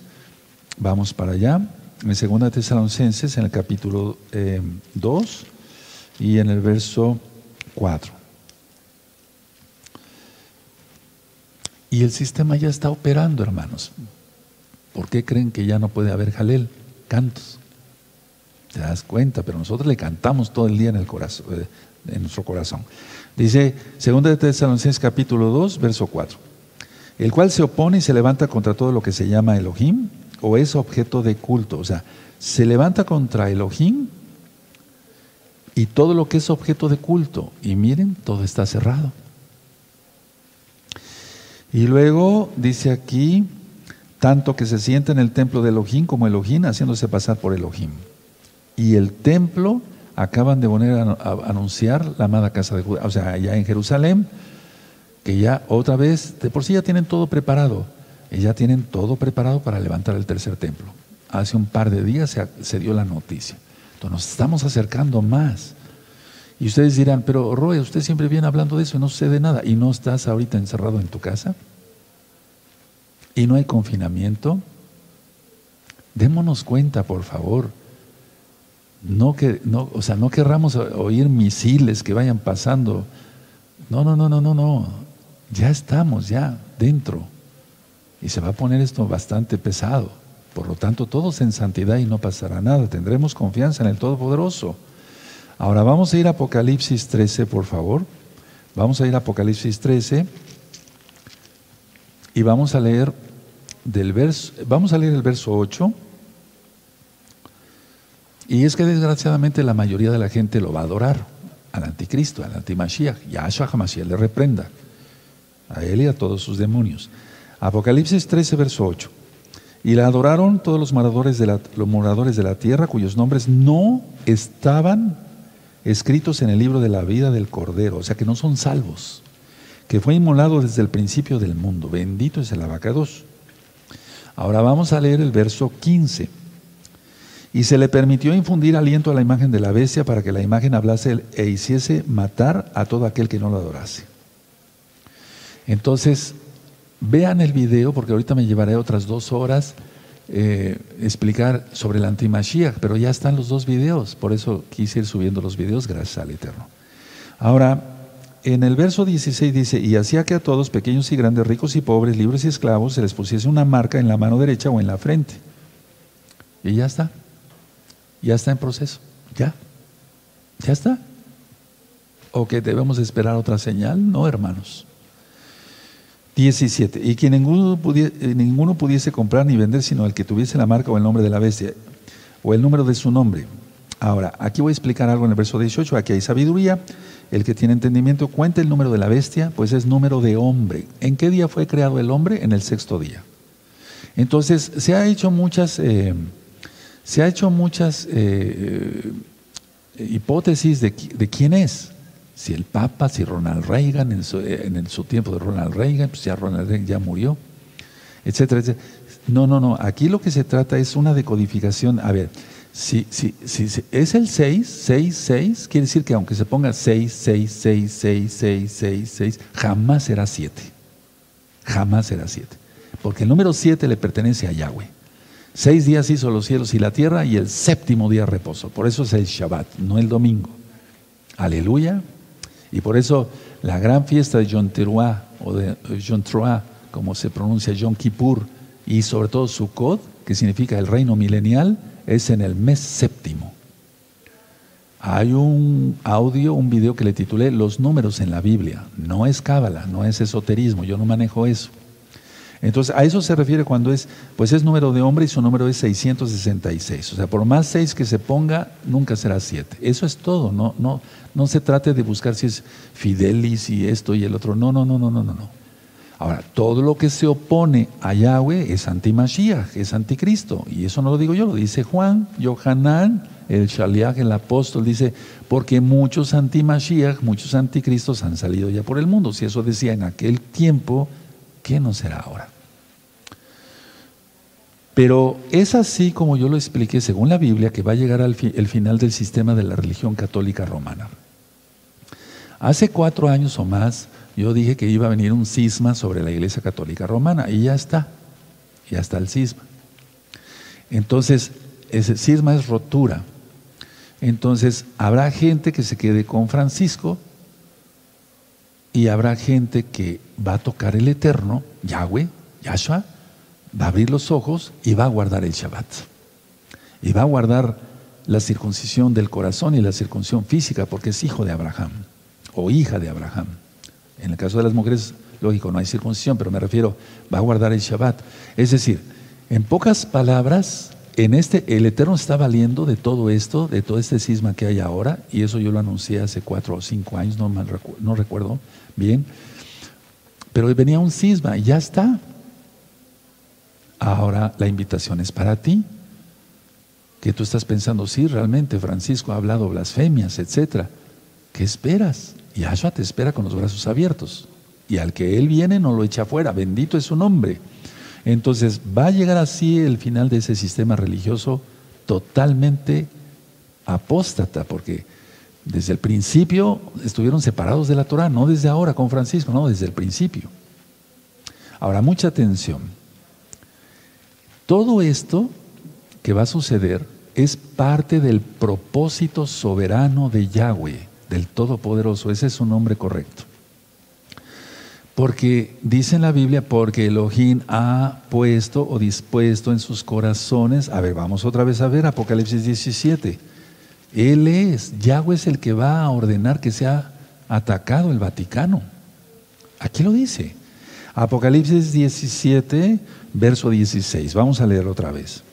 vamos para allá, en segunda de Tesalonicenses, en el capítulo 2 eh, y en el verso 4. Y el sistema ya está operando, hermanos. ¿Por qué creen que ya no puede haber jalel? Cantos. Te das cuenta, pero nosotros le cantamos todo el día en, el corazón, eh, en nuestro corazón. Dice 2 de Tesalonicenses capítulo 2, verso 4. El cual se opone y se levanta contra todo lo que se llama Elohim o es objeto de culto. O sea, se levanta contra Elohim y todo lo que es objeto de culto. Y miren, todo está cerrado. Y luego dice aquí, tanto que se siente en el templo de Elohim como Elohim haciéndose pasar por Elohim. Y el templo acaban de poner a, anunciar la amada casa de Judá, o sea, allá en Jerusalén, que ya otra vez, de por sí ya tienen todo preparado, y ya tienen todo preparado para levantar el tercer templo. Hace un par de días se, se dio la noticia. Entonces nos estamos acercando más. Y ustedes dirán, pero Roy, usted siempre viene hablando de eso y no sucede nada. ¿Y no estás ahorita encerrado en tu casa? ¿Y no hay confinamiento? Démonos cuenta, por favor. No que, no, o sea, no querramos oír misiles que vayan pasando. No, no, no, no, no, no. Ya estamos, ya dentro. Y se va a poner esto bastante pesado. Por lo tanto, todos en santidad y no pasará nada. Tendremos confianza en el Todopoderoso. Ahora vamos a ir a Apocalipsis 13, por favor. Vamos a ir a Apocalipsis 13 y vamos a leer del verso, vamos a leer el verso 8. Y es que desgraciadamente la mayoría de la gente lo va a adorar al anticristo, al antimashiach. Yahshua Hamashiach le reprenda a él y a todos sus demonios. Apocalipsis 13, verso 8. Y la adoraron todos los moradores de la, los moradores de la tierra cuyos nombres no estaban escritos en el libro de la vida del Cordero, o sea que no son salvos, que fue inmolado desde el principio del mundo. Bendito es el abacados. Ahora vamos a leer el verso 15. Y se le permitió infundir aliento a la imagen de la bestia para que la imagen hablase e hiciese matar a todo aquel que no lo adorase. Entonces, vean el video, porque ahorita me llevaré otras dos horas eh, explicar sobre el antimashiach, pero ya están los dos videos, por eso quise ir subiendo los videos, gracias al Eterno. Ahora, en el verso 16 dice, y hacía que a todos, pequeños y grandes, ricos y pobres, libres y esclavos, se les pusiese una marca en la mano derecha o en la frente. Y ya está, ya está en proceso, ya, ya está. ¿O que debemos esperar otra señal? No, hermanos. 17. Y que ninguno pudiese, eh, ninguno pudiese comprar ni vender sino el que tuviese la marca o el nombre de la bestia o el número de su nombre. Ahora, aquí voy a explicar algo en el verso 18. Aquí hay sabiduría. El que tiene entendimiento cuenta el número de la bestia, pues es número de hombre. ¿En qué día fue creado el hombre? En el sexto día. Entonces, se ha hecho muchas, eh, se ha hecho muchas eh, hipótesis de, de quién es si el Papa, si Ronald Reagan, en su, en su tiempo de Ronald Reagan, pues ya Ronald Reagan ya murió, etcétera, etcétera. No, no, no, aquí lo que se trata es una decodificación. A ver, si, si, si, es el 6, 6, 6, quiere decir que aunque se ponga 6, 6, 6, 6, 6, 6, 6, jamás será 7. Jamás será 7. Porque el número 7 le pertenece a Yahweh. Seis días hizo los cielos y la tierra y el séptimo día reposo. Por eso es el Shabbat, no el domingo. Aleluya. Y por eso la gran fiesta de Yom o de Yom como se pronuncia Yom Kippur, y sobre todo Sukkot, que significa el reino milenial, es en el mes séptimo. Hay un audio, un video que le titulé Los números en la Biblia. No es cábala, no es esoterismo, yo no manejo eso. Entonces, a eso se refiere cuando es, pues es número de hombre y su número es 666. O sea, por más seis que se ponga, nunca será siete. Eso es todo. No, no, no se trate de buscar si es Fidelis y esto y el otro. No, no, no, no, no, no. Ahora, todo lo que se opone a Yahweh es anti-Mashiach, es anticristo. Y eso no lo digo yo, lo dice Juan, Yohanan, el Shaliach, el apóstol, dice, porque muchos anti-Mashiach, muchos anticristos han salido ya por el mundo. Si eso decía en aquel tiempo, ¿qué no será ahora? Pero es así como yo lo expliqué según la Biblia que va a llegar al final del sistema de la religión católica romana. Hace cuatro años o más yo dije que iba a venir un cisma sobre la Iglesia Católica Romana y ya está, ya está el cisma. Entonces, ese cisma es rotura. Entonces, habrá gente que se quede con Francisco y habrá gente que va a tocar el Eterno, Yahweh, Yahshua, va a abrir los ojos y va a guardar el Shabbat. Y va a guardar la circuncisión del corazón y la circuncisión física porque es hijo de Abraham o hija de Abraham. En el caso de las mujeres, lógico, no hay circuncisión, pero me refiero, va a guardar el Shabbat. Es decir, en pocas palabras, en este, el Eterno está valiendo de todo esto, de todo este cisma que hay ahora, y eso yo lo anuncié hace cuatro o cinco años, no, no recuerdo bien, pero venía un cisma y ya está. Ahora la invitación es para ti, que tú estás pensando, sí, realmente Francisco ha hablado blasfemias, etcétera. ¿Qué esperas? Yahshua te espera con los brazos abiertos. Y al que Él viene no lo echa fuera. Bendito es su nombre. Entonces va a llegar así el final de ese sistema religioso totalmente apóstata, porque desde el principio estuvieron separados de la Torah, no desde ahora con Francisco, no, desde el principio. Ahora, mucha atención. Todo esto que va a suceder es parte del propósito soberano de Yahweh del Todopoderoso. Ese es su nombre correcto. Porque dice en la Biblia, porque Elohim ha puesto o dispuesto en sus corazones, a ver, vamos otra vez a ver Apocalipsis 17. Él es, Yahweh es el que va a ordenar que sea atacado el Vaticano. Aquí lo dice. Apocalipsis 17, verso 16. Vamos a leer otra vez.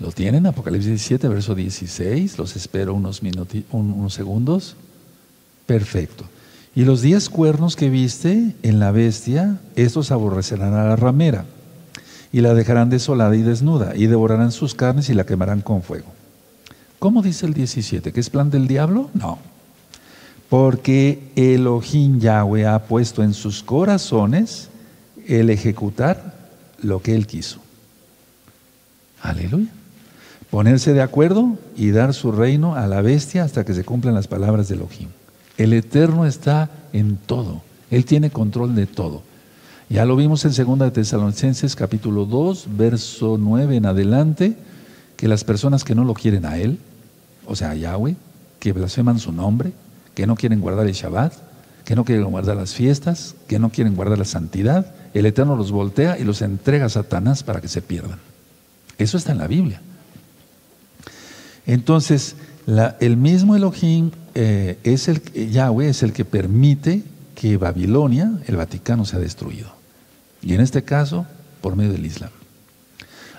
¿Lo tienen? Apocalipsis 17, verso 16. Los espero unos, unos segundos. Perfecto. Y los diez cuernos que viste en la bestia, estos aborrecerán a la ramera y la dejarán desolada y desnuda y devorarán sus carnes y la quemarán con fuego. ¿Cómo dice el 17? ¿Que es plan del diablo? No. Porque Elohim Yahweh ha puesto en sus corazones el ejecutar lo que él quiso. Aleluya ponerse de acuerdo y dar su reino a la bestia hasta que se cumplan las palabras de Elohim. El Eterno está en todo, Él tiene control de todo. Ya lo vimos en 2 de Tesalonicenses capítulo 2, verso 9 en adelante, que las personas que no lo quieren a Él, o sea, a Yahweh, que blasfeman su nombre, que no quieren guardar el Shabbat, que no quieren guardar las fiestas, que no quieren guardar la santidad, el Eterno los voltea y los entrega a Satanás para que se pierdan. Eso está en la Biblia. Entonces, el mismo Elohim eh, es el Yahweh es el que permite que Babilonia, el Vaticano, sea destruido. Y en este caso, por medio del Islam.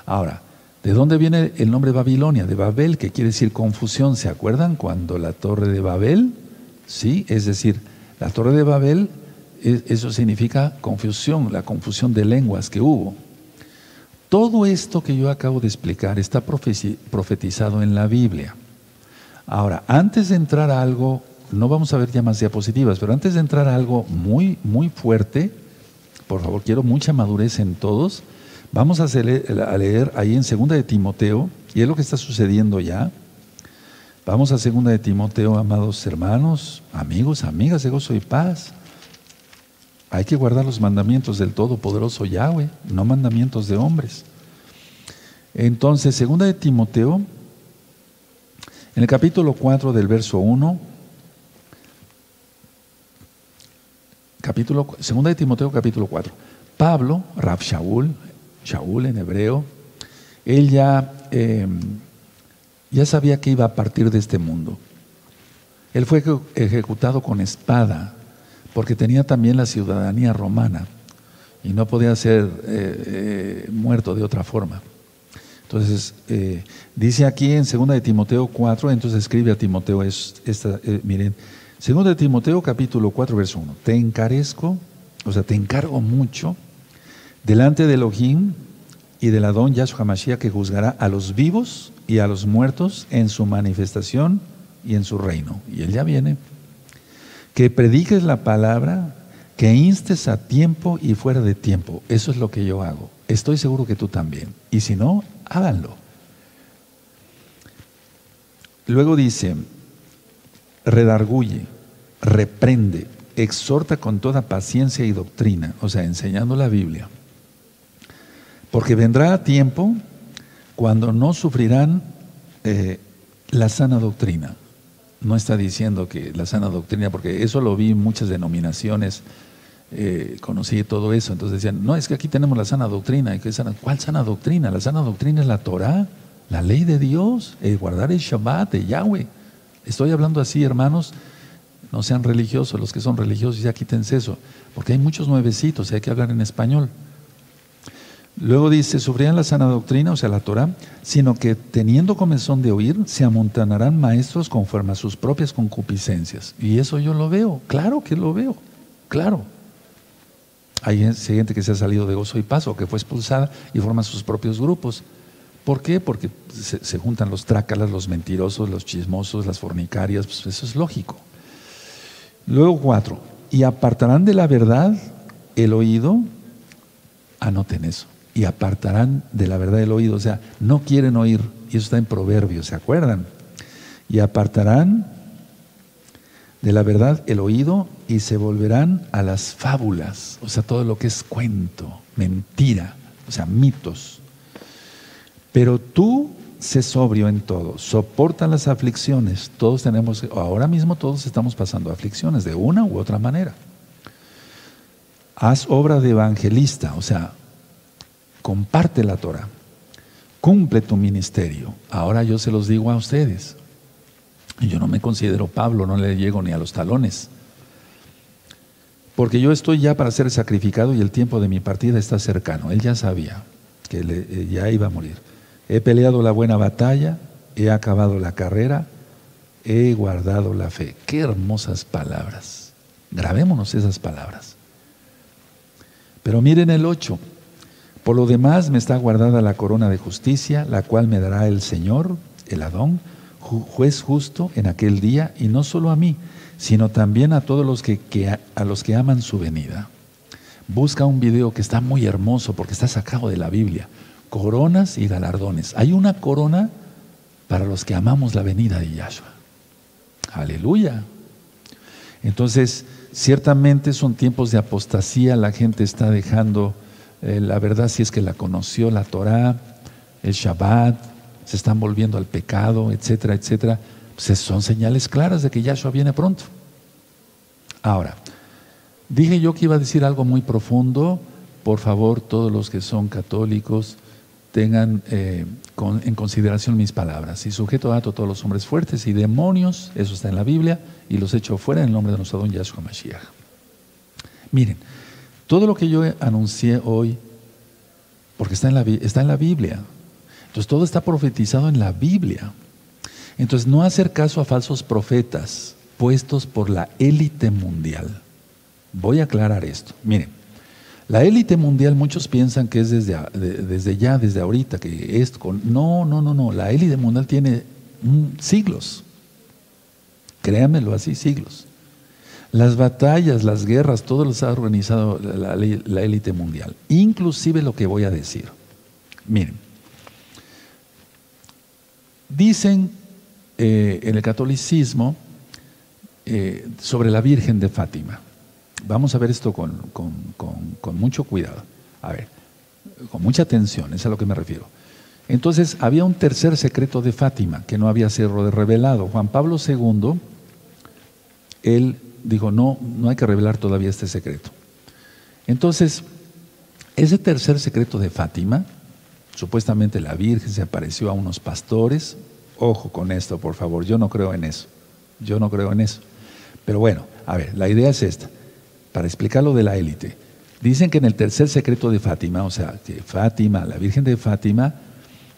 Ahora, ¿de dónde viene el nombre Babilonia? De Babel, que quiere decir confusión. ¿Se acuerdan cuando la torre de Babel? Sí, es decir, la torre de Babel, eso significa confusión, la confusión de lenguas que hubo. Todo esto que yo acabo de explicar está profetizado en la Biblia. Ahora, antes de entrar a algo, no vamos a ver ya más diapositivas, pero antes de entrar a algo muy, muy fuerte, por favor, quiero mucha madurez en todos. Vamos a, leer ahí en Segunda de Timoteo, y es lo que está sucediendo ya. Vamos a Segunda de Timoteo, amados hermanos, amigos, amigas de gozo y paz. Hay que guardar los mandamientos del Todopoderoso Yahweh, no mandamientos de hombres. Entonces, segunda de Timoteo, en el capítulo 4 del verso 1, capítulo, segunda de Timoteo capítulo 4, Pablo, Rab Shaul, Shaul en hebreo, él ya em, Ya sabía que iba a partir de este mundo. Él fue ejecutado con espada porque tenía también la ciudadanía romana y no podía ser eh, eh, muerto de otra forma. Entonces, eh, dice aquí en 2 de Timoteo 4, entonces escribe a Timoteo, esta, miren, 2 de Timoteo capítulo 4, verso 1, te encarezco, o sea, te encargo mucho delante de Elohim y del Adón Yahshua Mashiach que juzgará a los vivos y a los muertos en su manifestación y en su reino. Y él ya viene. Que prediques la palabra, que instes a tiempo y fuera de tiempo. Eso es lo que yo hago. Estoy seguro que tú también. Y si no, háganlo. Luego dice, redarguye, reprende, exhorta con toda paciencia y doctrina, o sea, enseñando la Biblia. Porque vendrá tiempo cuando no sufrirán eh, la sana doctrina. No está diciendo que la sana doctrina, porque eso lo vi en muchas denominaciones, eh, conocí todo eso, entonces decían, no, es que aquí tenemos la sana doctrina. ¿Cuál sana doctrina? La sana doctrina es la Torah, la ley de Dios, el guardar el Shabbat de Yahweh. Estoy hablando así, hermanos, no sean religiosos, los que son religiosos ya quítense eso, porque hay muchos nuevecitos y hay que hablar en español. Luego dice, sufrirán la sana doctrina, o sea, la Torah, sino que teniendo comezón de oír, se amontanarán maestros conforme a sus propias concupiscencias. Y eso yo lo veo, claro que lo veo, claro. Hay gente que se ha salido de gozo y paso, que fue expulsada y forma sus propios grupos. ¿Por qué? Porque se, juntan los trácalas, los mentirosos, los chismosos, las fornicarias, pues eso es lógico. Luego cuatro, y apartarán de la verdad el oído, anoten eso, y apartarán de la verdad el oído, o sea, no quieren oír, y eso está en Proverbios, ¿se acuerdan? Y apartarán de la verdad el oído y se volverán a las fábulas, o sea, todo lo que es cuento, mentira, o sea, mitos. Pero tú sé sobrio en todo, soporta las aflicciones. Todos tenemos, ahora mismo todos estamos pasando aflicciones de una u otra manera. Haz obra de evangelista, o sea, comparte la Torah, cumple tu ministerio. Ahora yo se los digo a ustedes. Yo no me considero Pablo, no le llego ni a los talones. Porque yo estoy ya para ser sacrificado y el tiempo de mi partida está cercano. Él ya sabía que eh, ya iba a morir. He peleado la buena batalla, he acabado la carrera, he guardado la fe. Qué hermosas palabras. Grabémonos esas palabras. Pero miren el 8. Por lo demás me está guardada la corona de justicia, la cual me dará el Señor, el Adón, juez justo en aquel día, y no solo a mí, sino también a todos los que, a los que aman su venida. Busca un video que está muy hermoso porque está sacado de la Biblia. Coronas y galardones. Hay una corona para los que amamos la venida de Yahshua. Aleluya. Entonces, ciertamente son tiempos de apostasía, la gente está dejando eh, la verdad si es que la conoció, la Torah, el Shabbat, se están volviendo al pecado, etcétera, etcétera, pues son señales claras de que Yahshua viene pronto. Ahora, dije yo que iba a decir algo muy profundo, por favor, todos los que son católicos, tengan eh, en consideración mis palabras. Y sujeto a todos los hombres fuertes y demonios, eso está en la Biblia, y los echo fuera en el nombre de nuestro don Yahshua Mashiach. Miren, todo lo que yo anuncié hoy, porque está en la, está en la Biblia, entonces todo está profetizado en la Biblia. Entonces no hacer caso a falsos profetas puestos por la élite mundial. Voy a aclarar esto. Miren, la élite mundial muchos piensan que es desde, desde ya, desde ahorita, que es con... No, no, no, no. La élite mundial tiene siglos. Créanmelo así, siglos. Las batallas, las guerras, todo lo ha organizado la élite mundial. Inclusive lo que voy a decir. Miren, Dicen eh, en el catolicismo eh, sobre la Virgen de Fátima. Vamos a ver esto con, mucho cuidado. A ver, con mucha atención, es a lo que me refiero. Entonces, había un tercer secreto de Fátima que no había sido revelado. Juan Pablo II, él dijo, no, no hay que revelar todavía este secreto. Entonces, ese tercer secreto de Fátima Supuestamente la Virgen se apareció a unos pastores Ojo con esto, por favor. Yo no creo en eso. Yo no creo en eso. Pero bueno, a ver, la idea es esta. Para explicar lo de la élite. Dicen que en el tercer secreto de Fátima, o sea, que Fátima, la Virgen de Fátima,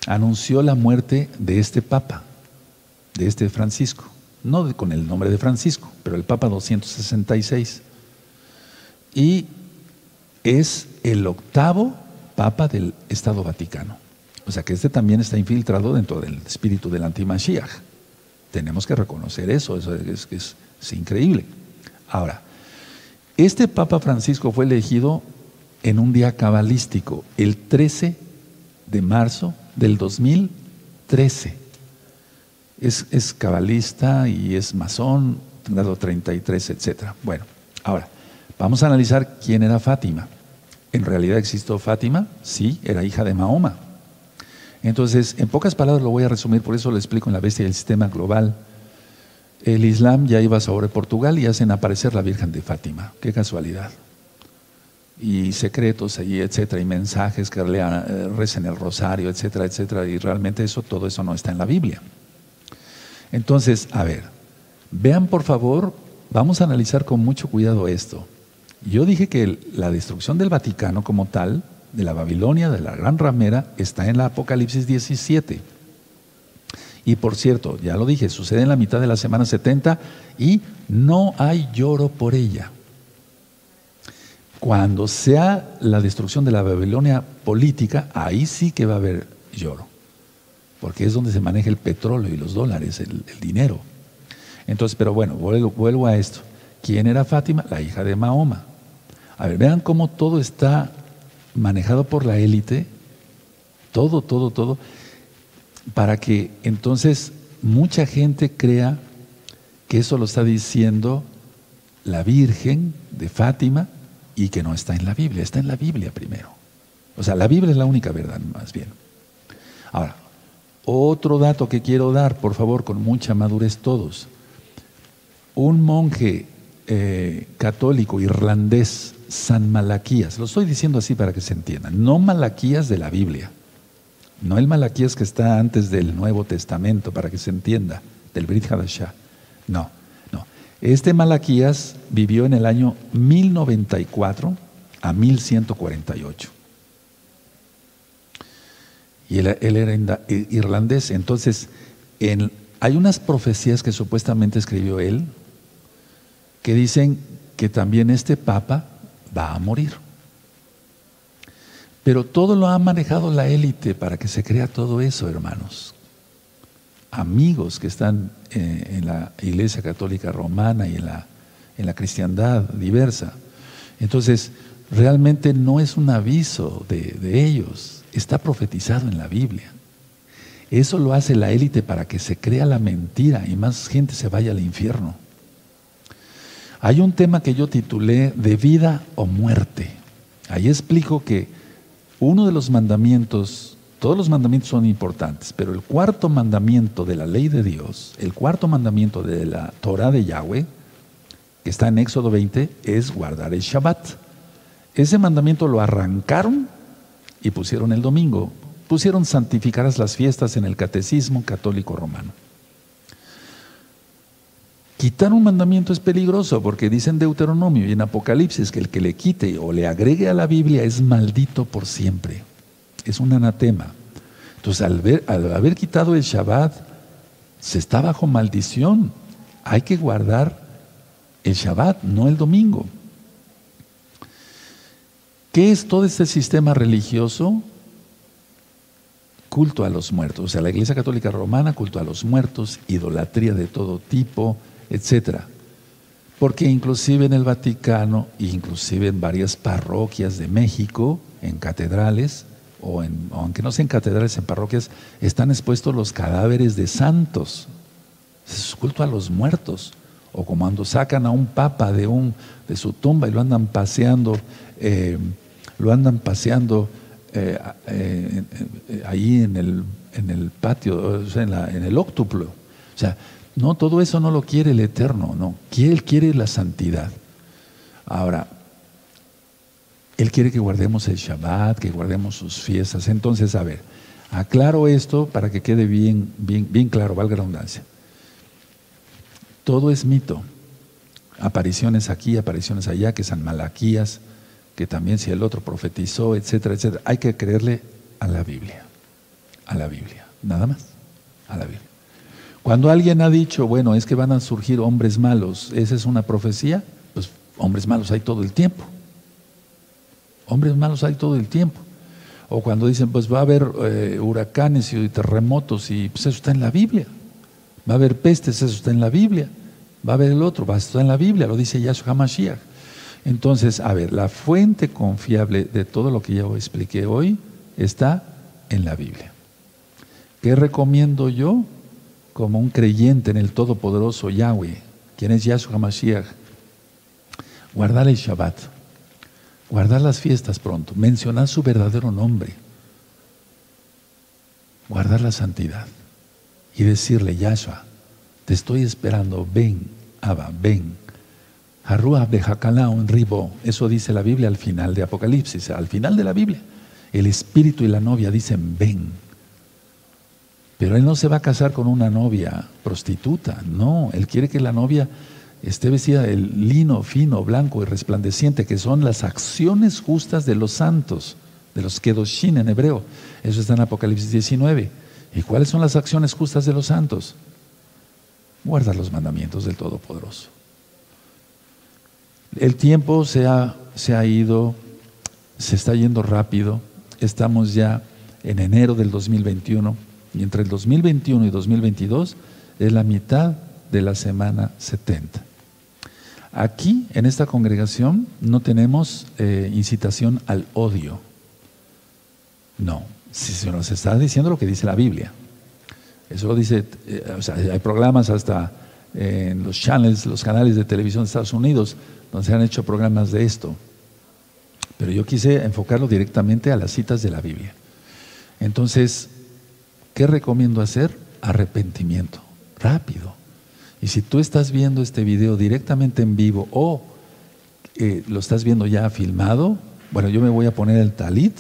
anunció la muerte de este Papa, de este Francisco. No con el nombre de Francisco, pero el Papa 266. Y es el octavo Papa del Estado Vaticano. O sea que este también está infiltrado dentro del espíritu del antimashiach. Tenemos que reconocer eso, eso es, increíble. Ahora, este Papa Francisco fue elegido en un día cabalístico, el 13 de marzo del 2013. Es, es cabalista y es masón, grado 33, etc. Bueno, ahora, vamos a analizar quién era Fátima. ¿En realidad existió Fátima? Sí, era hija de Mahoma. Entonces, en pocas palabras lo voy a resumir, por eso lo explico en la bestia del sistema global. El Islam ya iba sobre Portugal y hacen aparecer la Virgen de Fátima. Qué casualidad. Y secretos allí, etcétera, y mensajes que lean, eh, recen el rosario, etcétera, etcétera. Y realmente eso, todo eso no está en la Biblia. Entonces, a ver, vean por favor, vamos a analizar con mucho cuidado esto. Yo dije que la destrucción del Vaticano como tal, de la Babilonia, de la gran ramera, está en la Apocalipsis 17. Y por cierto, ya lo dije, sucede en la mitad de la semana 70 y no hay lloro por ella. Cuando sea la destrucción de la Babilonia política, ahí sí que va a haber lloro, porque es donde se maneja el petróleo y los dólares, el, dinero. Entonces, pero bueno, vuelvo, vuelvo a esto. ¿Quién era Fátima? La hija de Mahoma. A ver, vean cómo todo está manejado por la élite, todo, todo, todo, para que entonces mucha gente crea que eso lo está diciendo la Virgen de Fátima y que no está en la Biblia, está en la Biblia primero. O sea, la Biblia es la única verdad, más bien. Ahora, otro dato que quiero dar, por favor, con mucha madurez todos. Un monje eh, católico irlandés San Malaquías. Lo estoy diciendo así para que se entienda. No Malaquías de la Biblia. No el Malaquías que está antes del Nuevo Testamento, para que se entienda, del Brit Hadashah. No, no. Este Malaquías vivió en el año 1094 a 1148. Y él, era irlandés. Entonces, hay unas profecías que supuestamente escribió él que dicen que también este Papa va a morir. Pero todo lo ha manejado la élite para que se crea todo eso, hermanos. Amigos que están eh, en la Iglesia Católica Romana y en la, en la cristiandad diversa. Entonces, realmente no es un aviso de, de ellos, está profetizado en la Biblia. Eso lo hace la élite para que se crea la mentira y más gente se vaya al infierno. Hay un tema que yo titulé de vida o muerte. Ahí explico que uno de los mandamientos, todos los mandamientos son importantes, pero el cuarto mandamiento de la ley de Dios, el cuarto mandamiento de la Torah de Yahweh, que está en Éxodo 20, es guardar el Shabbat. Ese mandamiento lo arrancaron y pusieron el domingo. Pusieron santificadas las fiestas en el catecismo católico romano. Quitar un mandamiento es peligroso porque dice en Deuteronomio y en Apocalipsis que el que le quite o le agregue a la Biblia es maldito por siempre. Es un anatema. Entonces, al, haber quitado el Shabbat, se está bajo maldición. Hay que guardar el Shabbat, no el domingo. ¿Qué es todo este sistema religioso? Culto a los muertos. O sea, la Iglesia Católica Romana, culto a los muertos, idolatría de todo tipo, etcétera. Porque inclusive en el Vaticano, inclusive en varias parroquias de México, en catedrales, o en, aunque no sean catedrales, en parroquias, están expuestos los cadáveres de santos. Es culto a los muertos. O como cuando sacan a un papa de, un, de su tumba y lo andan paseando, eh, lo andan paseando eh, eh, ahí en el, en el patio, en, en el óctuplo. O sea, no, todo eso no lo quiere el Eterno, no. Él quiere la santidad. Ahora, Él quiere que guardemos el Shabbat, que guardemos sus fiestas. Entonces, a ver, Aclaro esto para que quede bien, bien, bien claro, valga la redundancia. Todo es mito. Apariciones aquí, apariciones allá, que San Malaquías, que también si el otro profetizó, etcétera, etcétera. Hay que creerle a la Biblia. A la Biblia. Nada más. A la Biblia. Cuando alguien ha dicho, bueno, es que van a surgir hombres malos, ¿esa es una profecía? Pues hombres malos hay todo el tiempo. Hombres malos hay todo el tiempo. O cuando dicen, pues va a haber eh, huracanes y terremotos, y pues eso está en la Biblia. Va a haber pestes, eso está en la Biblia. Va a haber el otro, va a estar en la Biblia, lo dice Yahshua HaMashiach. Entonces, a ver, la fuente confiable de todo lo que ya expliqué hoy está en la Biblia. ¿Qué recomiendo yo? Como un creyente en el Todopoderoso Yahweh, quien es Yahshua HaMashiach, guardar el Shabbat, guardar las fiestas pronto, mencionar su verdadero nombre, guardar la santidad y decirle, Yahshua, te estoy esperando, ven, Abba, ven. Arruah en ribo, eso dice la Biblia al final de Apocalipsis, al final de la Biblia. El espíritu y la novia dicen, ven. Pero él no se va a casar con una novia prostituta, no, él quiere que la novia esté vestida de lino fino, blanco y resplandeciente, que son las acciones justas de los santos, de los kedoshin en hebreo. Eso está en Apocalipsis 19. ¿Y cuáles son las acciones justas de los santos? Guardar los mandamientos del Todopoderoso. El tiempo se ha, se ha ido, se está yendo rápido. Estamos ya en enero del 2021 y entre el 2021 y 2022 es la mitad de la semana 70. Aquí, en esta congregación, no tenemos eh, incitación al odio. No, si se nos está diciendo lo que dice la Biblia. Eso lo dice, eh, o sea, hay programas hasta en los channels, los canales de televisión de Estados Unidos, donde se han hecho programas de esto. Pero yo quise enfocarlo directamente a las citas de la Biblia. Entonces, ¿Qué recomiendo hacer? Arrepentimiento, rápido. Y si tú estás viendo este video directamente en vivo o eh, lo estás viendo ya filmado, bueno, yo me voy a poner el talit,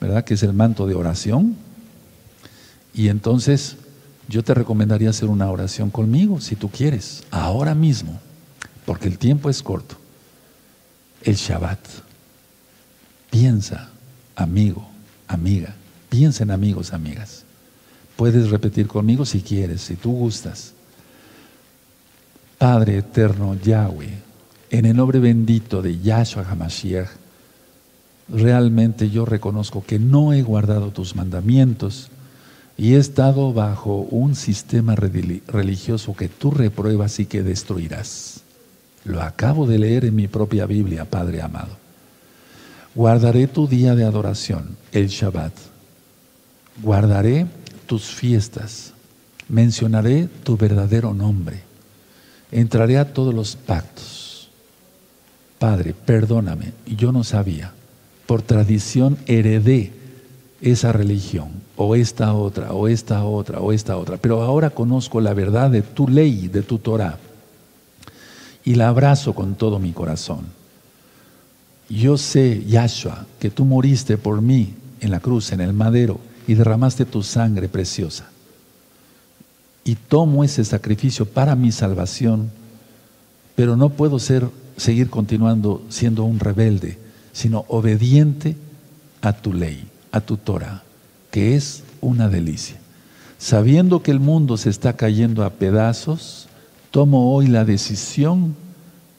¿verdad? Que es el manto de oración. Y entonces yo te recomendaría hacer una oración conmigo, si tú quieres, ahora mismo, porque el tiempo es corto. El Shabbat. Piensa, amigo, amiga, piensa en amigos, amigas. Puedes repetir conmigo si quieres, si tú gustas. Padre eterno Yahweh, en el nombre bendito de Yahshua HaMashiach, realmente yo reconozco que no he guardado tus mandamientos y he estado bajo un sistema religioso que tú repruebas y que destruirás. Lo acabo de leer en mi propia Biblia, Padre amado. Guardaré tu día de adoración, el Shabbat. Guardaré tus fiestas, mencionaré tu verdadero nombre, entraré a todos los pactos. Padre, perdóname, yo no sabía, por tradición heredé esa religión, o esta otra, o esta otra, o esta otra, pero ahora conozco la verdad de tu ley, de tu Torah, y la abrazo con todo mi corazón. Yo sé, Yahshua, que tú moriste por mí en la cruz, en el madero, y derramaste tu sangre preciosa. Y tomo ese sacrificio para mi salvación, pero no puedo ser, seguir continuando siendo un rebelde, sino obediente a tu ley, a tu Torah, que es una delicia. Sabiendo que el mundo se está cayendo a pedazos, tomo hoy la decisión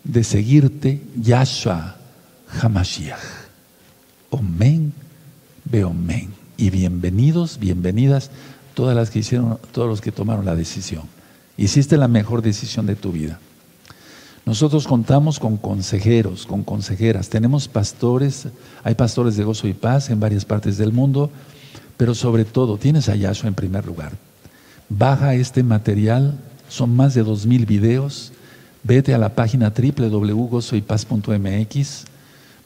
de seguirte, Yahshua Hamashiach. Omen, men y bienvenidos, bienvenidas todas las que hicieron, todos los que tomaron la decisión. Hiciste la mejor decisión de tu vida. Nosotros contamos con consejeros, con consejeras, tenemos pastores, hay pastores de gozo y paz en varias partes del mundo, pero sobre todo tienes a Yahshua en primer lugar. Baja este material, son más de dos mil videos, vete a la página www.gozoypaz.mx,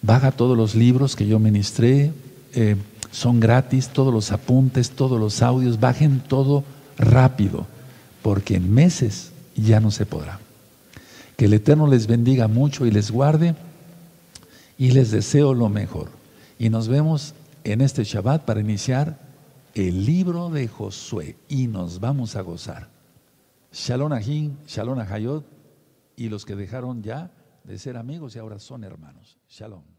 baja todos los libros que yo ministré, eh, son gratis, todos los apuntes, todos los audios, bajen todo rápido, porque en meses ya no se podrá. Que el Eterno les bendiga mucho y les guarde y les deseo lo mejor. Y nos vemos en este Shabbat para iniciar el libro de Josué y nos vamos a gozar. Shalom Ahim, Shalom Ahayot y los que dejaron ya de ser amigos y ahora son hermanos. Shalom.